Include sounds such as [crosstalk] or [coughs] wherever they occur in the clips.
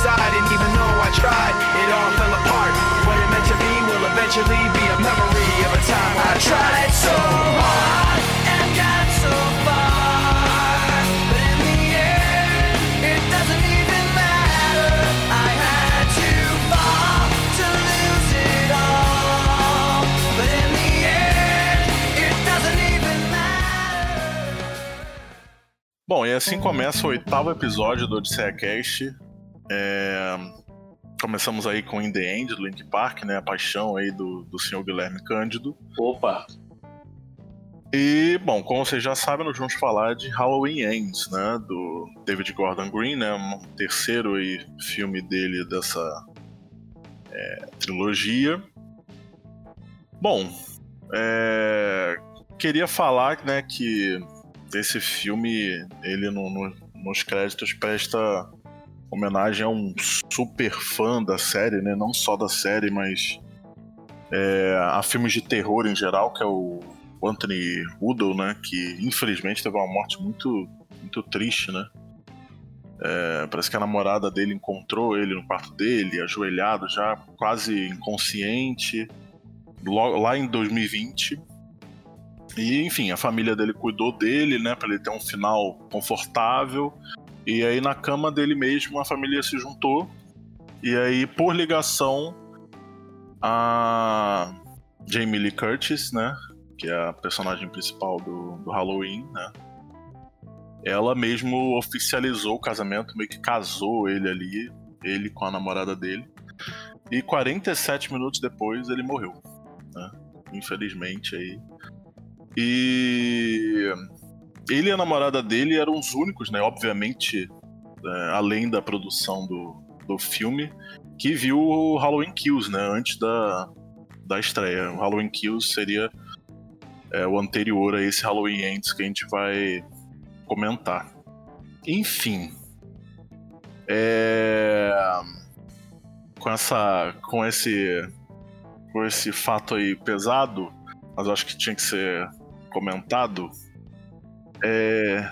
Inside, and even though I tried, it all fell apart. What it meant to be will eventually be a memory of a time I tried so hard and got so far. Bom, e assim começa o oitavo episódio do Odisseia Cast. É, Começamos aí com In The End, do Link Park, né? A paixão aí do, do senhor Guilherme Cândido. Opa! E, bom, como vocês já sabem, nós vamos falar de Halloween Ends, né? Do David Gordon Green, né? Um terceiro aí, filme dele dessa é, trilogia. Bom, é, queria falar, né, que esse filme, ele no, no, nos créditos presta homenagem a um super fã da série, né? Não só da série, mas é, a filmes de terror em geral, que é o Anthony Woodall, né? Que infelizmente teve uma morte muito, muito triste, né? É, parece que a namorada dele encontrou ele no quarto dele, ajoelhado já, quase inconsciente, lá em 2020. E enfim, a família dele cuidou dele, né, para ele ter um final confortável. E aí na cama dele mesmo a família se juntou. E aí, por ligação, a Jamie Lee Curtis, né? Que é a personagem principal do, do Halloween, né? Ela mesmo oficializou o casamento, meio que casou ele ali, ele com a namorada dele. E 47 minutos depois ele morreu, né? Infelizmente aí. E ele e a namorada dele eram os únicos, né? Obviamente, é, além da produção do, do filme, que viu o Halloween Kills, né? Antes da, da estreia. O Halloween Kills seria é, o anterior a esse Halloween Ends que a gente vai comentar. Enfim. É... Com essa. Com esse. Com esse fato aí pesado, mas acho que tinha que ser comentado. É...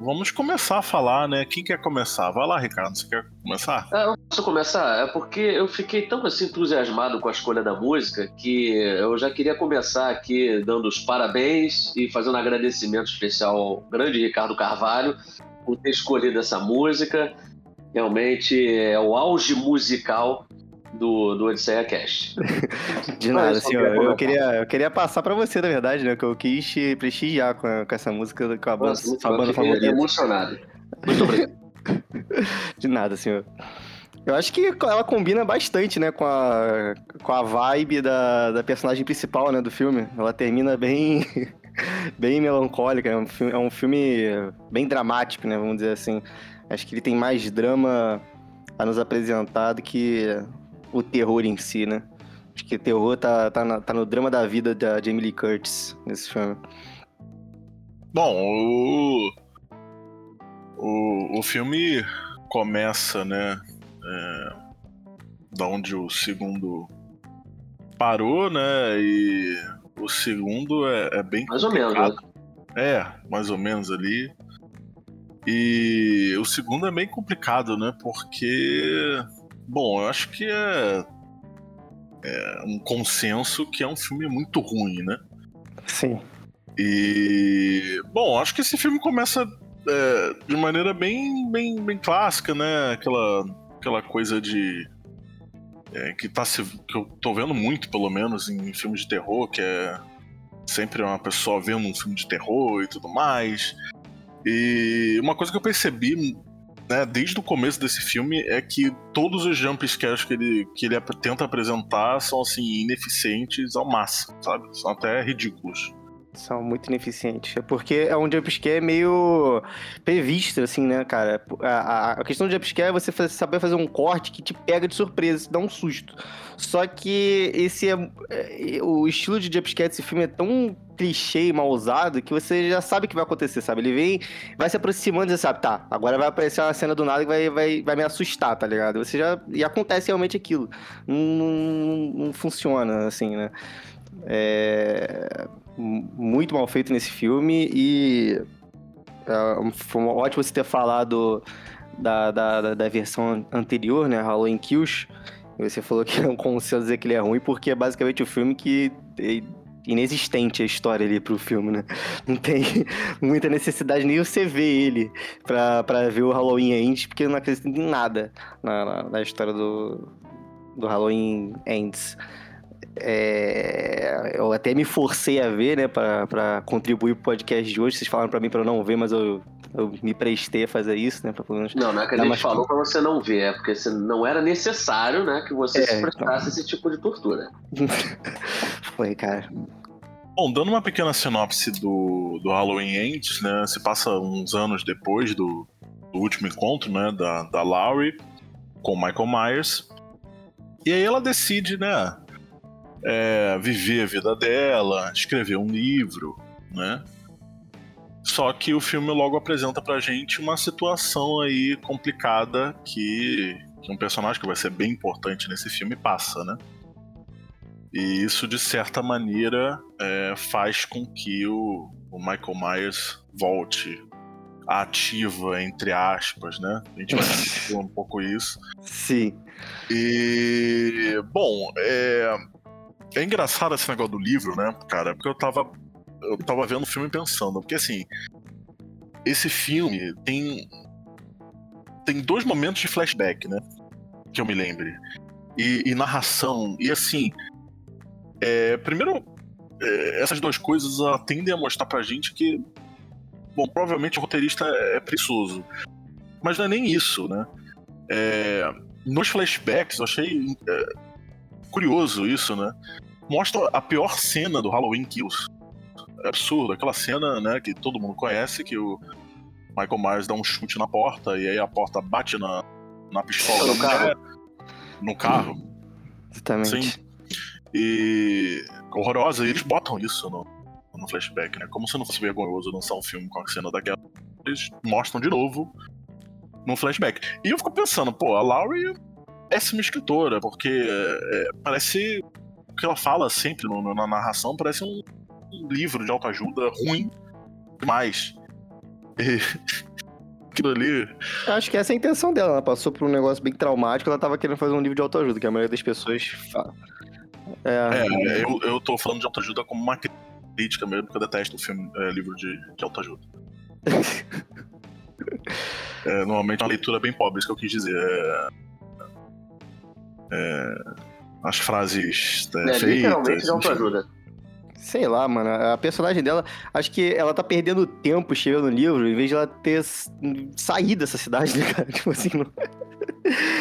Vamos começar a falar, né? Quem quer começar? Vai lá, Ricardo, você quer começar? É, eu posso começar? É porque eu fiquei tão assim, entusiasmado com a escolha da música que eu já queria começar aqui dando os parabéns e fazendo um agradecimento especial ao grande Ricardo Carvalho por ter escolhido essa música. Realmente é o auge musical do, do Odisseia Cast. [laughs] De nada, senhor. Eu queria, eu queria passar pra você, na verdade, né? Que eu quis te prestigiar com, a, com essa música, com a banda, Nossa, sua banda eu fiquei favorita. emocionado. Muito obrigado. [laughs] De nada, senhor. Eu acho que ela combina bastante, né, com a, com a vibe da, da personagem principal, né, do filme. Ela termina bem, [laughs] bem melancólica. É um, filme, é um filme bem dramático, né, vamos dizer assim. Acho que ele tem mais drama a nos apresentar do que o terror em si, né? Acho que o terror tá, tá, na- tá no drama da vida da Jamie Lee Curtis nesse filme. Bom, o, o, o filme começa, né? É, da onde o segundo parou, né? E o segundo é, é bem Mais ou menos? É, mais ou menos ali. E o segundo é bem complicado, né? Porque, bom, eu acho que é, é um consenso que é um filme muito ruim, né? Sim. E, bom, acho que esse filme começa é, de maneira bem, bem, bem clássica, né? Aquela, aquela coisa de. é, que, tá se, que eu tô vendo muito, pelo menos, em filmes de terror, que é sempre uma pessoa vendo um filme de terror e tudo mais. E uma coisa que eu percebi né, desde o começo desse filme é que todos os jump scares que ele, que ele tenta apresentar são assim ineficientes ao máximo, sabe? São até ridículos. São muito ineficientes. É porque é um jumpscare meio previsto, assim, né, cara? A, a questão do jumpscare é você fazer, saber fazer um corte que te pega de surpresa, te dá um susto. Só que esse é, é, o estilo de jumpscare desse filme é tão clichê mal usado que você já sabe que vai acontecer, sabe? Ele vem, vai se aproximando e você sabe, tá, agora vai aparecer uma cena do nada que vai, vai, vai me assustar, tá ligado? Você já. E acontece realmente aquilo. Não, não, não funciona, assim, né? É muito mal feito nesse filme e uh, foi ótimo você ter falado da, da, da versão anterior, né, Halloween Kills. Você falou que [laughs] não consigo dizer que ele é ruim, porque é basicamente o filme que é inexistente a história ali pro filme, né? Não tem [laughs] muita necessidade nem você ver ele pra, pra ver o Halloween Ends, porque eu não acredito em nada na, na, na história do, do Halloween Ends. É, eu até me forcei a ver, né, para contribuir pro podcast de hoje. Vocês falaram para mim para eu não ver, mas eu, eu me prestei a fazer isso, né? Pra pelo menos não, não é que a gente falou para você não ver, é porque não era necessário, né, que você é, se prestasse então... esse tipo de tortura. [laughs] Foi, cara. Bom, dando uma pequena sinopse do, do Halloween Ends, né? Se passa uns anos depois do, do último encontro, né? Da, da Laurie com Michael Myers. E aí ela decide, né? é, viver a vida dela, escrever um livro, né? Só que o filme logo apresenta pra gente uma situação aí complicada que, que um personagem que vai ser bem importante nesse filme passa, né? E isso, de certa maneira, é, faz com que o, o Michael Myers volte ativa, entre aspas, né? A gente vai discutir um pouco isso. Sim. E, bom, é, é engraçado esse negócio do livro, né, cara? Porque eu tava. Eu tava vendo o filme pensando, porque assim. Esse filme tem. Tem dois momentos de flashback, né? Que eu me lembre. E, e narração. E assim. É, primeiro, é, essas duas coisas tendem a mostrar pra gente que. Bom, provavelmente o roteirista é, é preguiçoso. Mas não é nem isso, né? É, nos flashbacks, eu achei é, curioso isso, né? Mostra a pior cena do Halloween Kills. É absurdo, aquela cena, né, que todo mundo conhece, que o Michael Myers dá um chute na porta e aí a porta bate na, na pistola no carro. no carro. Exatamente. Sim. E horrorosa, e eles botam isso no, no flashback, né? Como se não fosse vergonhoso lançar um filme com a cena daquela. Eles mostram de novo no flashback. E eu fico pensando, pô, a Laurie péssima escritora, porque é, parece o que ela fala sempre no, na narração parece um, um, livro de autoajuda ruim demais. E, [laughs] aquilo ali. Acho que essa é a intenção dela. Ela passou por um negócio bem traumático, ela tava querendo fazer um livro de autoajuda, que a maioria das pessoas fala. É, é eu, eu tô falando de autoajuda como uma crítica mesmo, porque eu detesto o filme, é, livro de, de autoajuda. [laughs] é, normalmente é uma leitura bem pobre, isso que eu quis dizer. É é, as frases é, feitas. Literalmente de autoajuda. Sei lá, mano. A personagem dela, acho que ela tá perdendo tempo escrevendo livro, em vez de ela ter saído dessa cidade, [laughs] né, cara? Tipo assim, não... [laughs]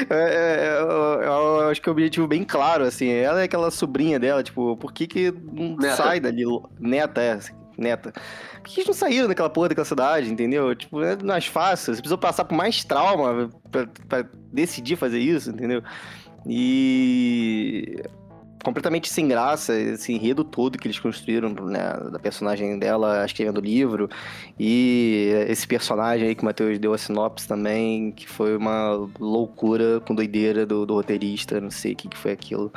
É, é, é, eu, eu, acho que é um objetivo bem claro, assim. Ela é aquela sobrinha dela, tipo, por que que não neta. sai dali? Neta, é, neta. Por que eles não saíram daquela porra daquela cidade, entendeu? Tipo, é mais fácil. Você precisa passar por mais trauma pra, pra decidir fazer isso, entendeu? E completamente sem graça, esse enredo todo que eles construíram, né, da personagem dela escrevendo o livro, e esse personagem aí que o Matheus deu a sinopse também, que foi uma loucura com doideira do, do roteirista, não sei o que, que foi aquilo.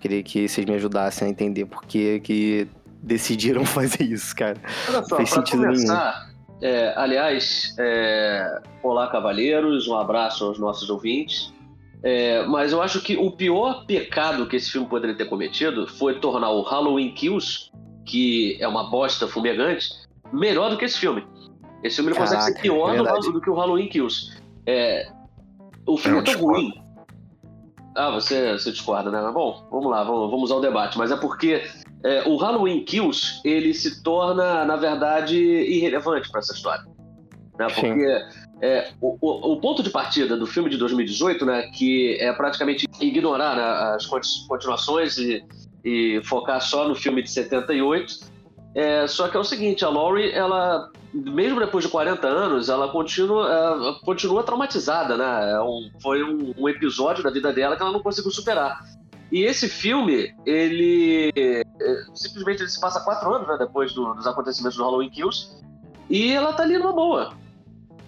Queria que vocês me ajudassem a entender por que, que decidiram [laughs] fazer isso, cara. Olha só, Fez sentido começar, nenhum. É, aliás, é, olá cavalheiros, um abraço aos nossos ouvintes. É, mas eu acho que o pior pecado que esse filme poderia ter cometido foi tornar o Halloween Kills, que é uma bosta fumegante, melhor do que esse filme. Esse filme Caraca, consegue ser pior é do, que o Halloween Kills. É, o filme é, tão ruim. Ah, você, você discorda, né? Bom, vamos lá, vamos, vamos ao debate. Mas é porque é, o Halloween Kills ele se torna, na verdade, irrelevante para essa história. Né? Porque é, o, o, o, ponto de partida do filme de 2018, né, que é praticamente ignorar né, as continuações e, e, focar só no filme de 78, É, só que é o seguinte, a Laurie, ela, mesmo depois de 40 anos, ela continua, ela continua traumatizada, né? É um, foi um, um, episódio da vida dela que ela não conseguiu superar. E esse filme, ele é, simplesmente ele se passa quatro anos né, depois do, dos acontecimentos do Halloween Kills, e ela tá ali numa boa.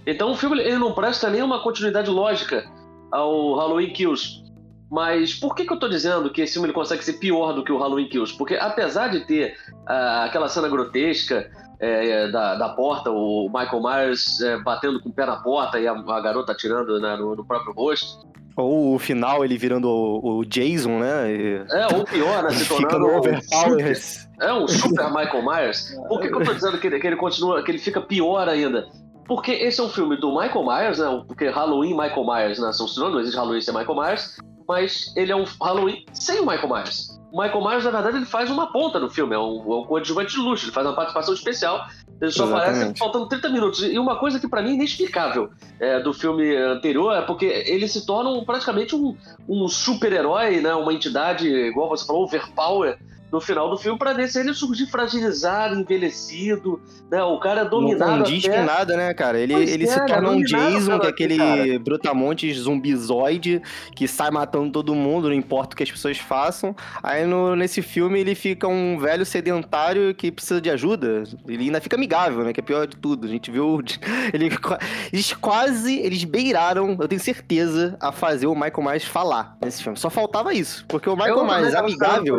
Então o filme ele não presta nenhuma continuidade lógica ao Halloween Kills. Mas por que, que eu tô dizendo que esse filme ele consegue ser pior do que o Halloween Kills? Porque apesar de ter uh, aquela cena grotesca é, da, da porta, o Michael Myers é, batendo com o pé na porta e a, a garota atirando né, no, no, próprio rosto. Ou o final ele virando o, o Jason, né? E... É, ou pior, né? Se [laughs] tornando um super, é um super Michael Myers. Por que, que eu tô dizendo que ele, que ele continua, que ele fica pior ainda? Porque esse é um filme do Michael Myers, né? Porque Halloween Michael Myers, né? São sinônimos, não existe Halloween sem Michael Myers mas ele é um Halloween sem o Michael Myers. O Michael Myers, na verdade, ele faz uma ponta no filme, é um, é um coadjuvante de luxo, ele faz uma participação especial, ele só Exatamente. aparece faltando 30 minutos. E uma coisa que para mim é inexplicável é, do filme anterior é porque ele se torna um, praticamente um, um super-herói, né? uma entidade, igual você falou, overpower, no final do filme para ver se ele surgir fragilizado, envelhecido, né? O cara é dominado. Não condiz até... com nada, né, cara? Ele, ele é, se torna um Jason, que é aquele cara. brutamontes zumbizoide que sai matando todo mundo, não importa o que as pessoas façam. Aí no, nesse filme ele fica um velho sedentário que precisa de ajuda. Ele ainda fica amigável, né? Que é pior de tudo. A gente viu. [laughs] Ele, eles quase. Eles beiraram, eu tenho certeza, a fazer o Michael Myers falar nesse filme. Só faltava isso. Porque o Michael Myers amigável.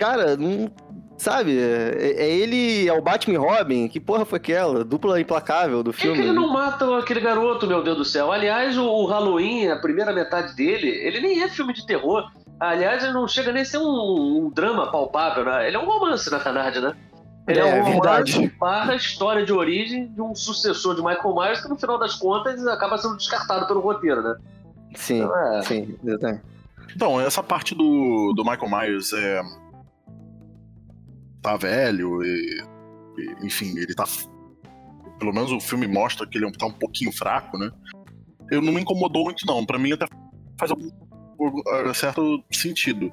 Cara, não. Sabe? É, é ele, é o Batman Robin. Que porra foi aquela? Dupla implacável do filme. Por que, que ele não mata aquele garoto, meu Deus do céu? Aliás, o, Halloween, a primeira metade dele, ele nem é filme de terror. Aliás, ele não chega nem a ser um, um drama palpável, né? Ele é um romance, na verdade, né? Ele é, é um verdade. barra história de origem de um sucessor de Michael Myers que, no final das contas, acaba sendo descartado pelo roteiro, né? Sim, então, é... sim, exatamente. Então, essa parte do, do Michael Myers é tá velho e, e, enfim, ele tá. Pelo menos o filme mostra que ele tá um pouquinho fraco, né? Eu não me incomodou muito, não. Pra mim até faz algum certo sentido.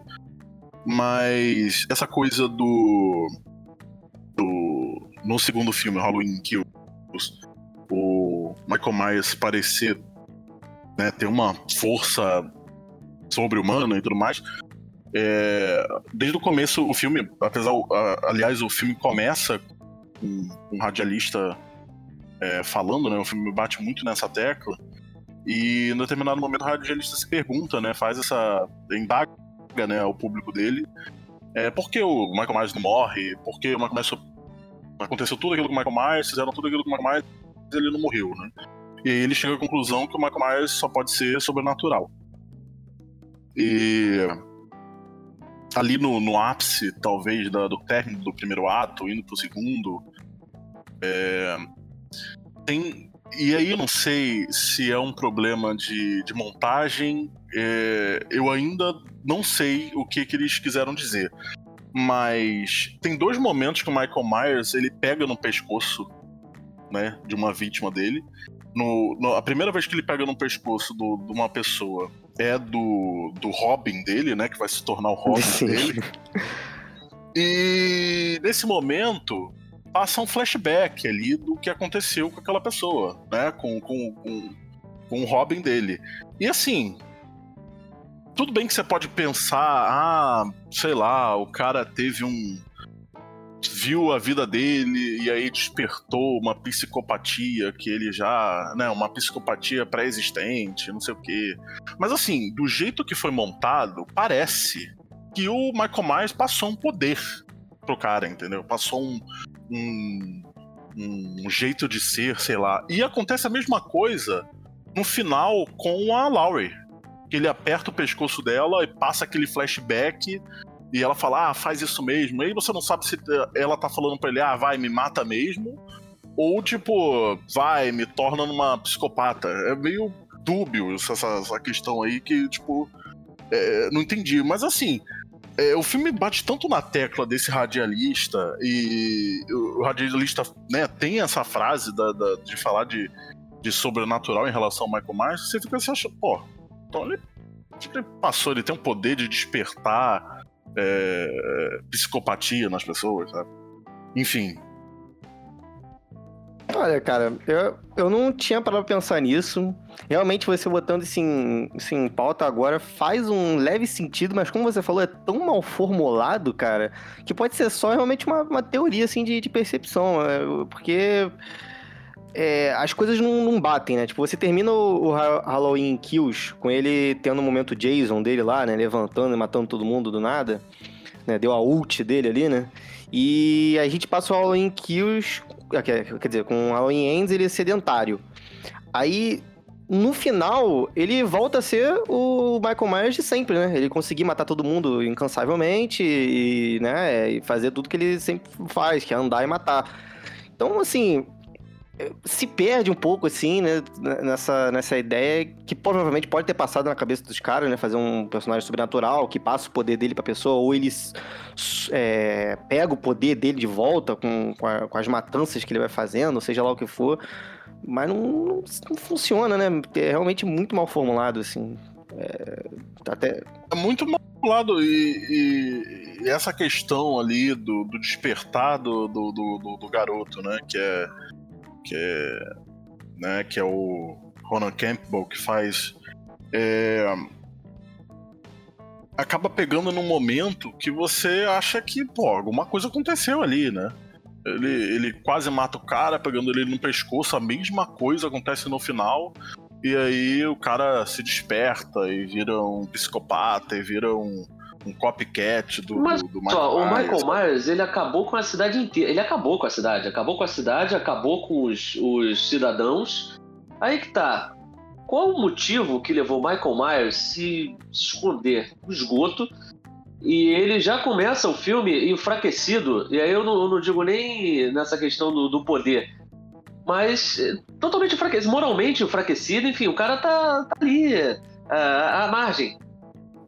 Mas essa coisa do. do no segundo filme, Halloween Kills, o Michael Myers parecer né, ter uma força sobre-humana e tudo mais, é, desde o começo, o filme, apesar, aliás, o filme começa com um radialista é, falando, né? O filme bate muito nessa tecla. E em determinado momento o radialista se pergunta, né? Faz essa. indaga né, ao público dele. É, por que o Michael Myers não morre? Por que o Michael Myers. Aconteceu tudo aquilo com o Michael Myers, fizeram tudo aquilo com o Michael Myers e ele não morreu, né? E aí ele chega à conclusão que o Michael Myers só pode ser sobrenatural. E ali no, no ápice, talvez, da, do término do primeiro ato, indo pro segundo. É, tem. E aí eu não sei se é um problema de, de montagem. É, eu ainda não sei o que, que eles quiseram dizer. Mas tem dois momentos que o Michael Myers ele pega no pescoço né, de uma vítima dele. No, no, a primeira vez que ele pega no pescoço do, de uma pessoa é do, do Robin dele, né? Que vai se tornar o Robin Sim. dele. E nesse momento passa um flashback ali do que aconteceu com aquela pessoa, né? Com, com, com, com o Robin dele. E assim, tudo bem que você pode pensar, ah, sei lá, o cara teve um, viu a vida dele e aí despertou uma psicopatia que ele já, né, uma psicopatia pré-existente, não sei o quê. Mas assim, do jeito que foi montado, parece que o Michael Myers passou um poder pro cara, entendeu? Passou um, um, um jeito de ser, sei lá. E acontece a mesma coisa no final com a Laurie. Ele aperta o pescoço dela e passa aquele flashback e ela fala, ah, faz isso mesmo. E aí você não sabe se ela tá falando pra ele, ah, vai, me mata mesmo. Ou tipo, vai, me torna numa psicopata. É meio dúbio essa, essa questão aí que, tipo, é, não entendi. Mas assim, é, o filme bate tanto na tecla desse radialista e o radialista né, tem essa frase da, da, de falar de, de sobrenatural em relação ao Michael Myers, você fica se achando, pô, então ele, ele passou, ele tem um poder de despertar é, psicopatia nas pessoas, sabe? Enfim. Olha, cara, eu, eu não tinha parado pra pensar nisso. Realmente, você botando isso em, isso em pauta agora faz um leve sentido, mas como você falou, é tão mal formulado, cara, que pode ser só realmente uma, uma teoria, assim, de, de percepção. é, Porque é, as coisas não, não batem, né? Tipo, você termina o, o Ha- Halloween Kills com ele tendo um momento Jason dele lá, né? Levantando e matando todo mundo do nada. Né? Deu a ult dele ali, né? E a gente passa o Halloween Kills, ah, quer, quer dizer, com o Halloween Ends ele é sedentário. Aí, no final, ele volta a ser o Michael Myers de sempre, né? Ele conseguir matar todo mundo incansavelmente e, né, e fazer tudo que ele sempre faz, que é andar e matar. Então, assim, se perde um pouco, assim, né, nessa, nessa ideia que provavelmente pode ter passado na cabeça dos caras, né, fazer um personagem sobrenatural que passa o poder dele pra pessoa, ou ele s- s- é, pega o poder dele de volta com, com, a- com as matanças que ele vai fazendo, seja lá o que for, mas não, não, não funciona, né, é realmente muito mal formulado, assim. É, até... É muito manipulado e, e- e essa questão ali do, do despertar do, do- do- do garoto, né? Que é. Que é. Né, que é o Ronan Campbell que faz. é, acaba pegando num momento que você acha que, pô, alguma coisa aconteceu ali, né? Ele, ele quase mata o cara, pegando ele no pescoço, a mesma coisa acontece no final. E aí o cara se desperta e vira um psicopata e vira um, um copycat do, Mas, do, do Só, o Myers. Michael Myers, ele acabou com a cidade inteira. Ele acabou com a cidade. Acabou com a cidade, acabou com os, os cidadãos. Aí que tá. Qual o motivo que levou o Michael Myers se esconder no esgoto? E ele já começa o filme enfraquecido. E aí eu não, eu não digo nem nessa questão do, do poder. Mas totalmente enfraquecido, moralmente enfraquecido. Enfim, o cara tá, tá ali, ah, à margem.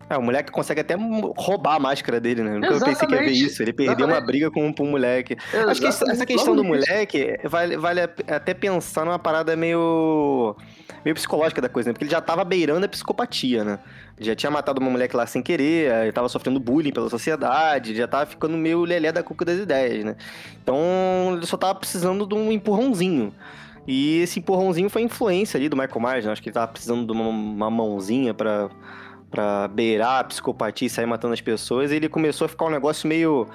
É, o moleque consegue até roubar a máscara dele, né? Nunca pensei que ia ver Exatamente. isso. Ele perdeu uma Exatamente. briga com, com um moleque. Acho que essa- essa Exatamente. questão do moleque vale, vale até pensar numa parada meio. meio psicológica da coisa, né? Porque ele já tava beirando a psicopatia, né? Já tinha matado uma moleque lá sem querer, ele tava sofrendo bullying pela sociedade, já tava ficando meio lelé da cuca das ideias, né? Então ele só tava precisando de um empurrãozinho. E esse empurrãozinho foi a influência ali do Michael Myers, né? Acho que ele tava precisando de uma, uma mãozinha pra, pra beirar a psicopatia e sair matando as pessoas. E ele começou a ficar um negócio meio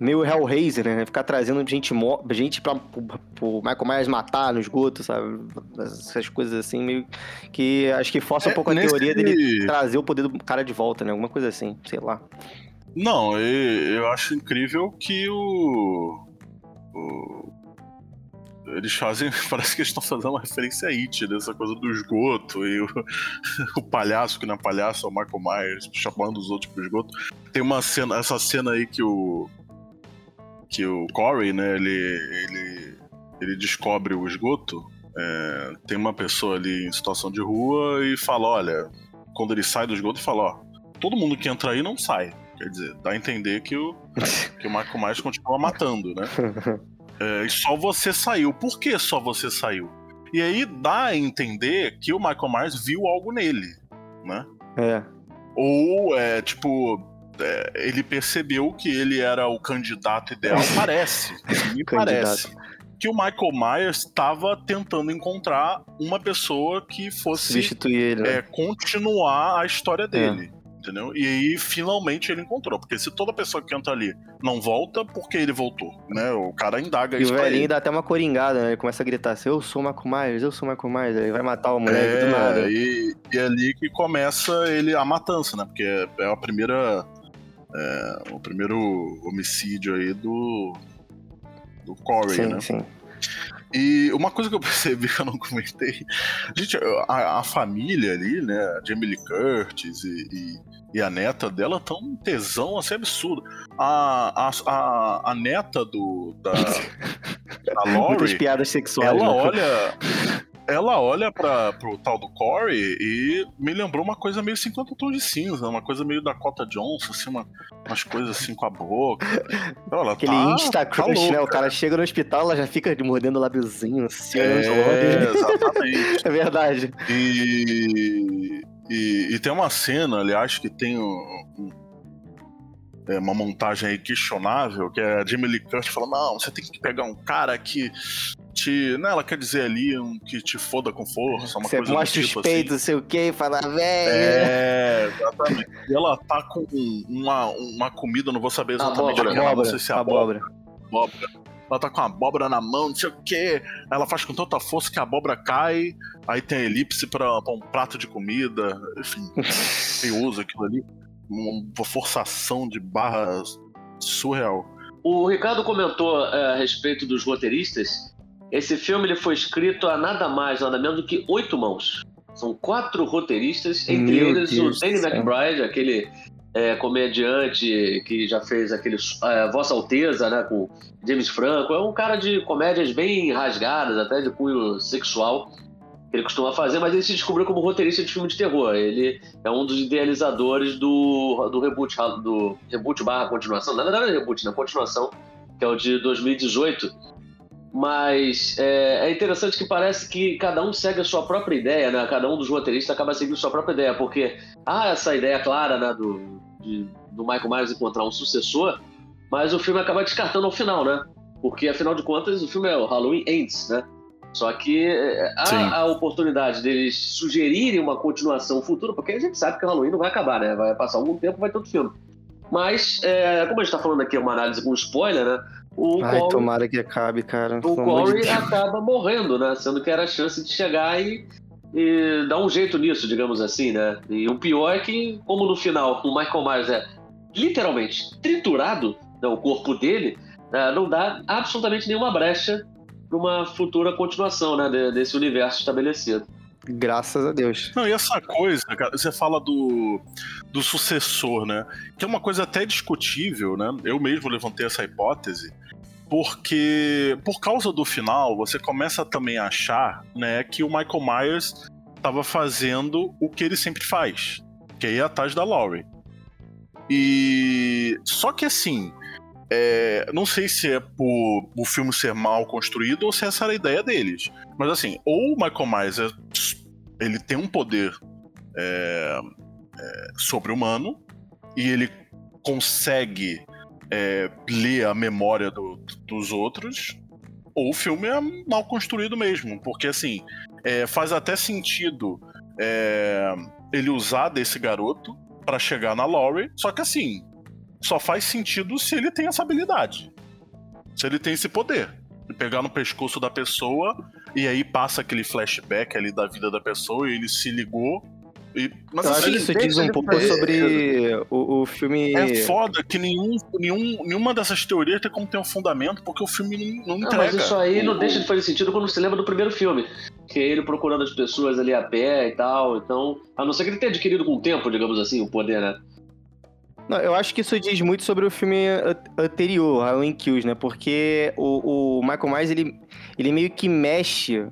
meio Hellraiser, né? Ficar trazendo gente, gente pra, pro Michael Myers matar no esgoto, sabe? Essas coisas assim, meio que acho que força um É, pouco a nesse- teoria dele trazer o poder do cara de volta, né? Alguma coisa assim, sei lá. Não, eu acho incrível que o. o- eles fazem. [laughs] Parece que eles estão fazendo uma referência a It, dessa coisa do esgoto e o, [laughs] o palhaço, que não é palhaço, é o Michael Myers, chamando os outros pro esgoto. Tem uma cena, essa cena aí que o. Que o Corey, né, ele. ele, ele descobre o esgoto. é, tem uma pessoa ali em situação de rua e fala: olha, quando ele sai do esgoto, fala: ó, todo mundo que entra aí não sai. Quer dizer, dá a entender que o, que o Michael Myers continua matando, né? [laughs] É, e só você saiu. Por que só você saiu? E aí dá a entender que o Michael Myers viu algo nele, né? É. Ou, é, tipo, é, ele percebeu que ele era o candidato ideal. [laughs] Parece, me parece. Que o Michael Myers estava tentando encontrar uma pessoa que fosse Substituir ele, né? é, continuar a história dele. Entendeu? E aí, finalmente, ele encontrou. Porque se toda pessoa que entra ali não volta, por que ele voltou? Né? O cara indaga E isso o pra velhinho ele. dá até uma coringada, né? Ele começa a gritar assim, eu sou o Michael Myers, eu sou o Michael Myers. Aí vai matar o moleque do nada. É, e, e é ali que começa ele a matança, né? Porque é, é a primeira. é, o primeiro homicídio aí do. Do Corey, sim, né? sim. E uma coisa que eu [laughs] percebi que eu não comentei. Gente, a, a família ali, né? Jamie Lee Curtis e, e, e a neta dela tão um tesão assim absurdo. A, a, a, a neta do. Da, [laughs] da Muitas Laurie. piadas sexuais. Ela né? olha. Ela olha pra, pro tal do Corey e me lembrou uma coisa meio 50 tons de cinza, uma coisa meio Dakota Johnson, assim, uma, umas coisas assim com a boca. Ela Aquele tá, Insta tá Crush, né? O cara chega no hospital, ela já fica mordendo o lábiozinho, assim, os É, exatamente. [laughs] É verdade. E, e, e tem uma cena, aliás, que tem um. um- é, uma montagem aí questionável, que é a Jamie Lee Curtis falando, não, você tem que pegar um cara que te. Não, ela quer dizer ali um que te foda com força, uma Você coisa do mostra os tipo peitos, não assim. sei o que, e fala, velho. É, exatamente. E ela tá com uma, uma comida, não vou saber exatamente Abóbora. o que é, não Abóbora, sei se é abóbora. abóbora. abóbora. Ela tá com a abóbora na mão, não sei o quê. Ela faz com tanta força que a abóbora cai. Aí tem a elipse pra, pra um prato de comida. Enfim, [laughs] usa aquilo ali. Uma forçação de barra surreal. O Ricardo comentou é, a respeito dos roteiristas. Esse filme ele foi escrito a nada mais, nada menos do que oito mãos. São quatro roteiristas, entre Meu eles Deus o Danny céu. McBride, aquele é, comediante que já fez aquele é, Vossa Alteza, né, com James Franco. É um cara de comédias bem rasgadas, até de cunho sexual, que ele costuma fazer, mas ele se descobriu como roteirista de filme de terror. Ele é um dos idealizadores do, do reboot, do reboot barra continuação. Na verdade, é reboot, né? Continuação, que é o de 2018. Mas é, é interessante que parece que cada um segue a sua própria ideia, né? Cada um dos roteiristas acaba seguindo a sua própria ideia, porque há essa ideia clara, né, do, de- do Michael Myers encontrar um sucessor, mas o filme acaba descartando ao final, né? Porque, afinal de contas, o filme é o Halloween Ends, né? Só que é, Sim. há a oportunidade deles sugerirem uma continuação futura, porque a gente sabe que o Halloween não vai acabar, né? Vai passar algum tempo, vai ter outro filme. Mas, é, como a gente tá falando aqui, é uma análise com spoiler, né? O Ai, Corey- tomara que acabe, cara. o de Corey Deus. acaba morrendo, né? Sendo que era a chance de chegar e, e dar um jeito nisso, digamos assim, né? E o pior é que, como no final o Michael Myers é literalmente triturado, né, o corpo dele, né, não dá absolutamente nenhuma brecha para uma futura continuação né, de- desse universo estabelecido. Graças a Deus. Não, e essa coisa, cara, você fala do, do sucessor, né? Que é uma coisa até discutível, né? Eu mesmo levantei essa hipótese, porque por causa do final, você começa também a achar, né, que o Michael Myers estava fazendo o que ele sempre faz, que é ir atrás da Laurie. E só que assim, é, não sei se é por o filme ser mal construído ou se essa era a ideia deles. Mas assim, ou o Michael Myers é- ele tem um poder é, é, sobre-humano e ele consegue é, ler a memória do- dos outros, ou o filme é mal construído mesmo, porque assim é, faz até sentido é, ele usar desse garoto pra chegar na Laurie, só que assim só faz sentido se ele tem essa habilidade, se ele tem esse poder de pegar no pescoço da pessoa e aí passa aquele flashback ali da vida da pessoa e ele se ligou. E, mas Eu acho assim, que isso diz um pouco fazer. sobre o, o filme. é foda que nenhum, nenhum, nenhuma dessas teorias tem como ter um fundamento, porque o filme não, não Não, entrega. mas isso aí não O- deixa de fazer sentido quando você lembra do primeiro filme. Que é ele procurando as pessoas ali a pé e tal. Então, a não ser que ele tenha adquirido com o tempo, digamos assim, o poder, né? Não, eu acho que isso diz muito sobre o filme a- anterior, Halloween Kills, né? Porque o, o Michael Myers, ele, ele meio que mexe.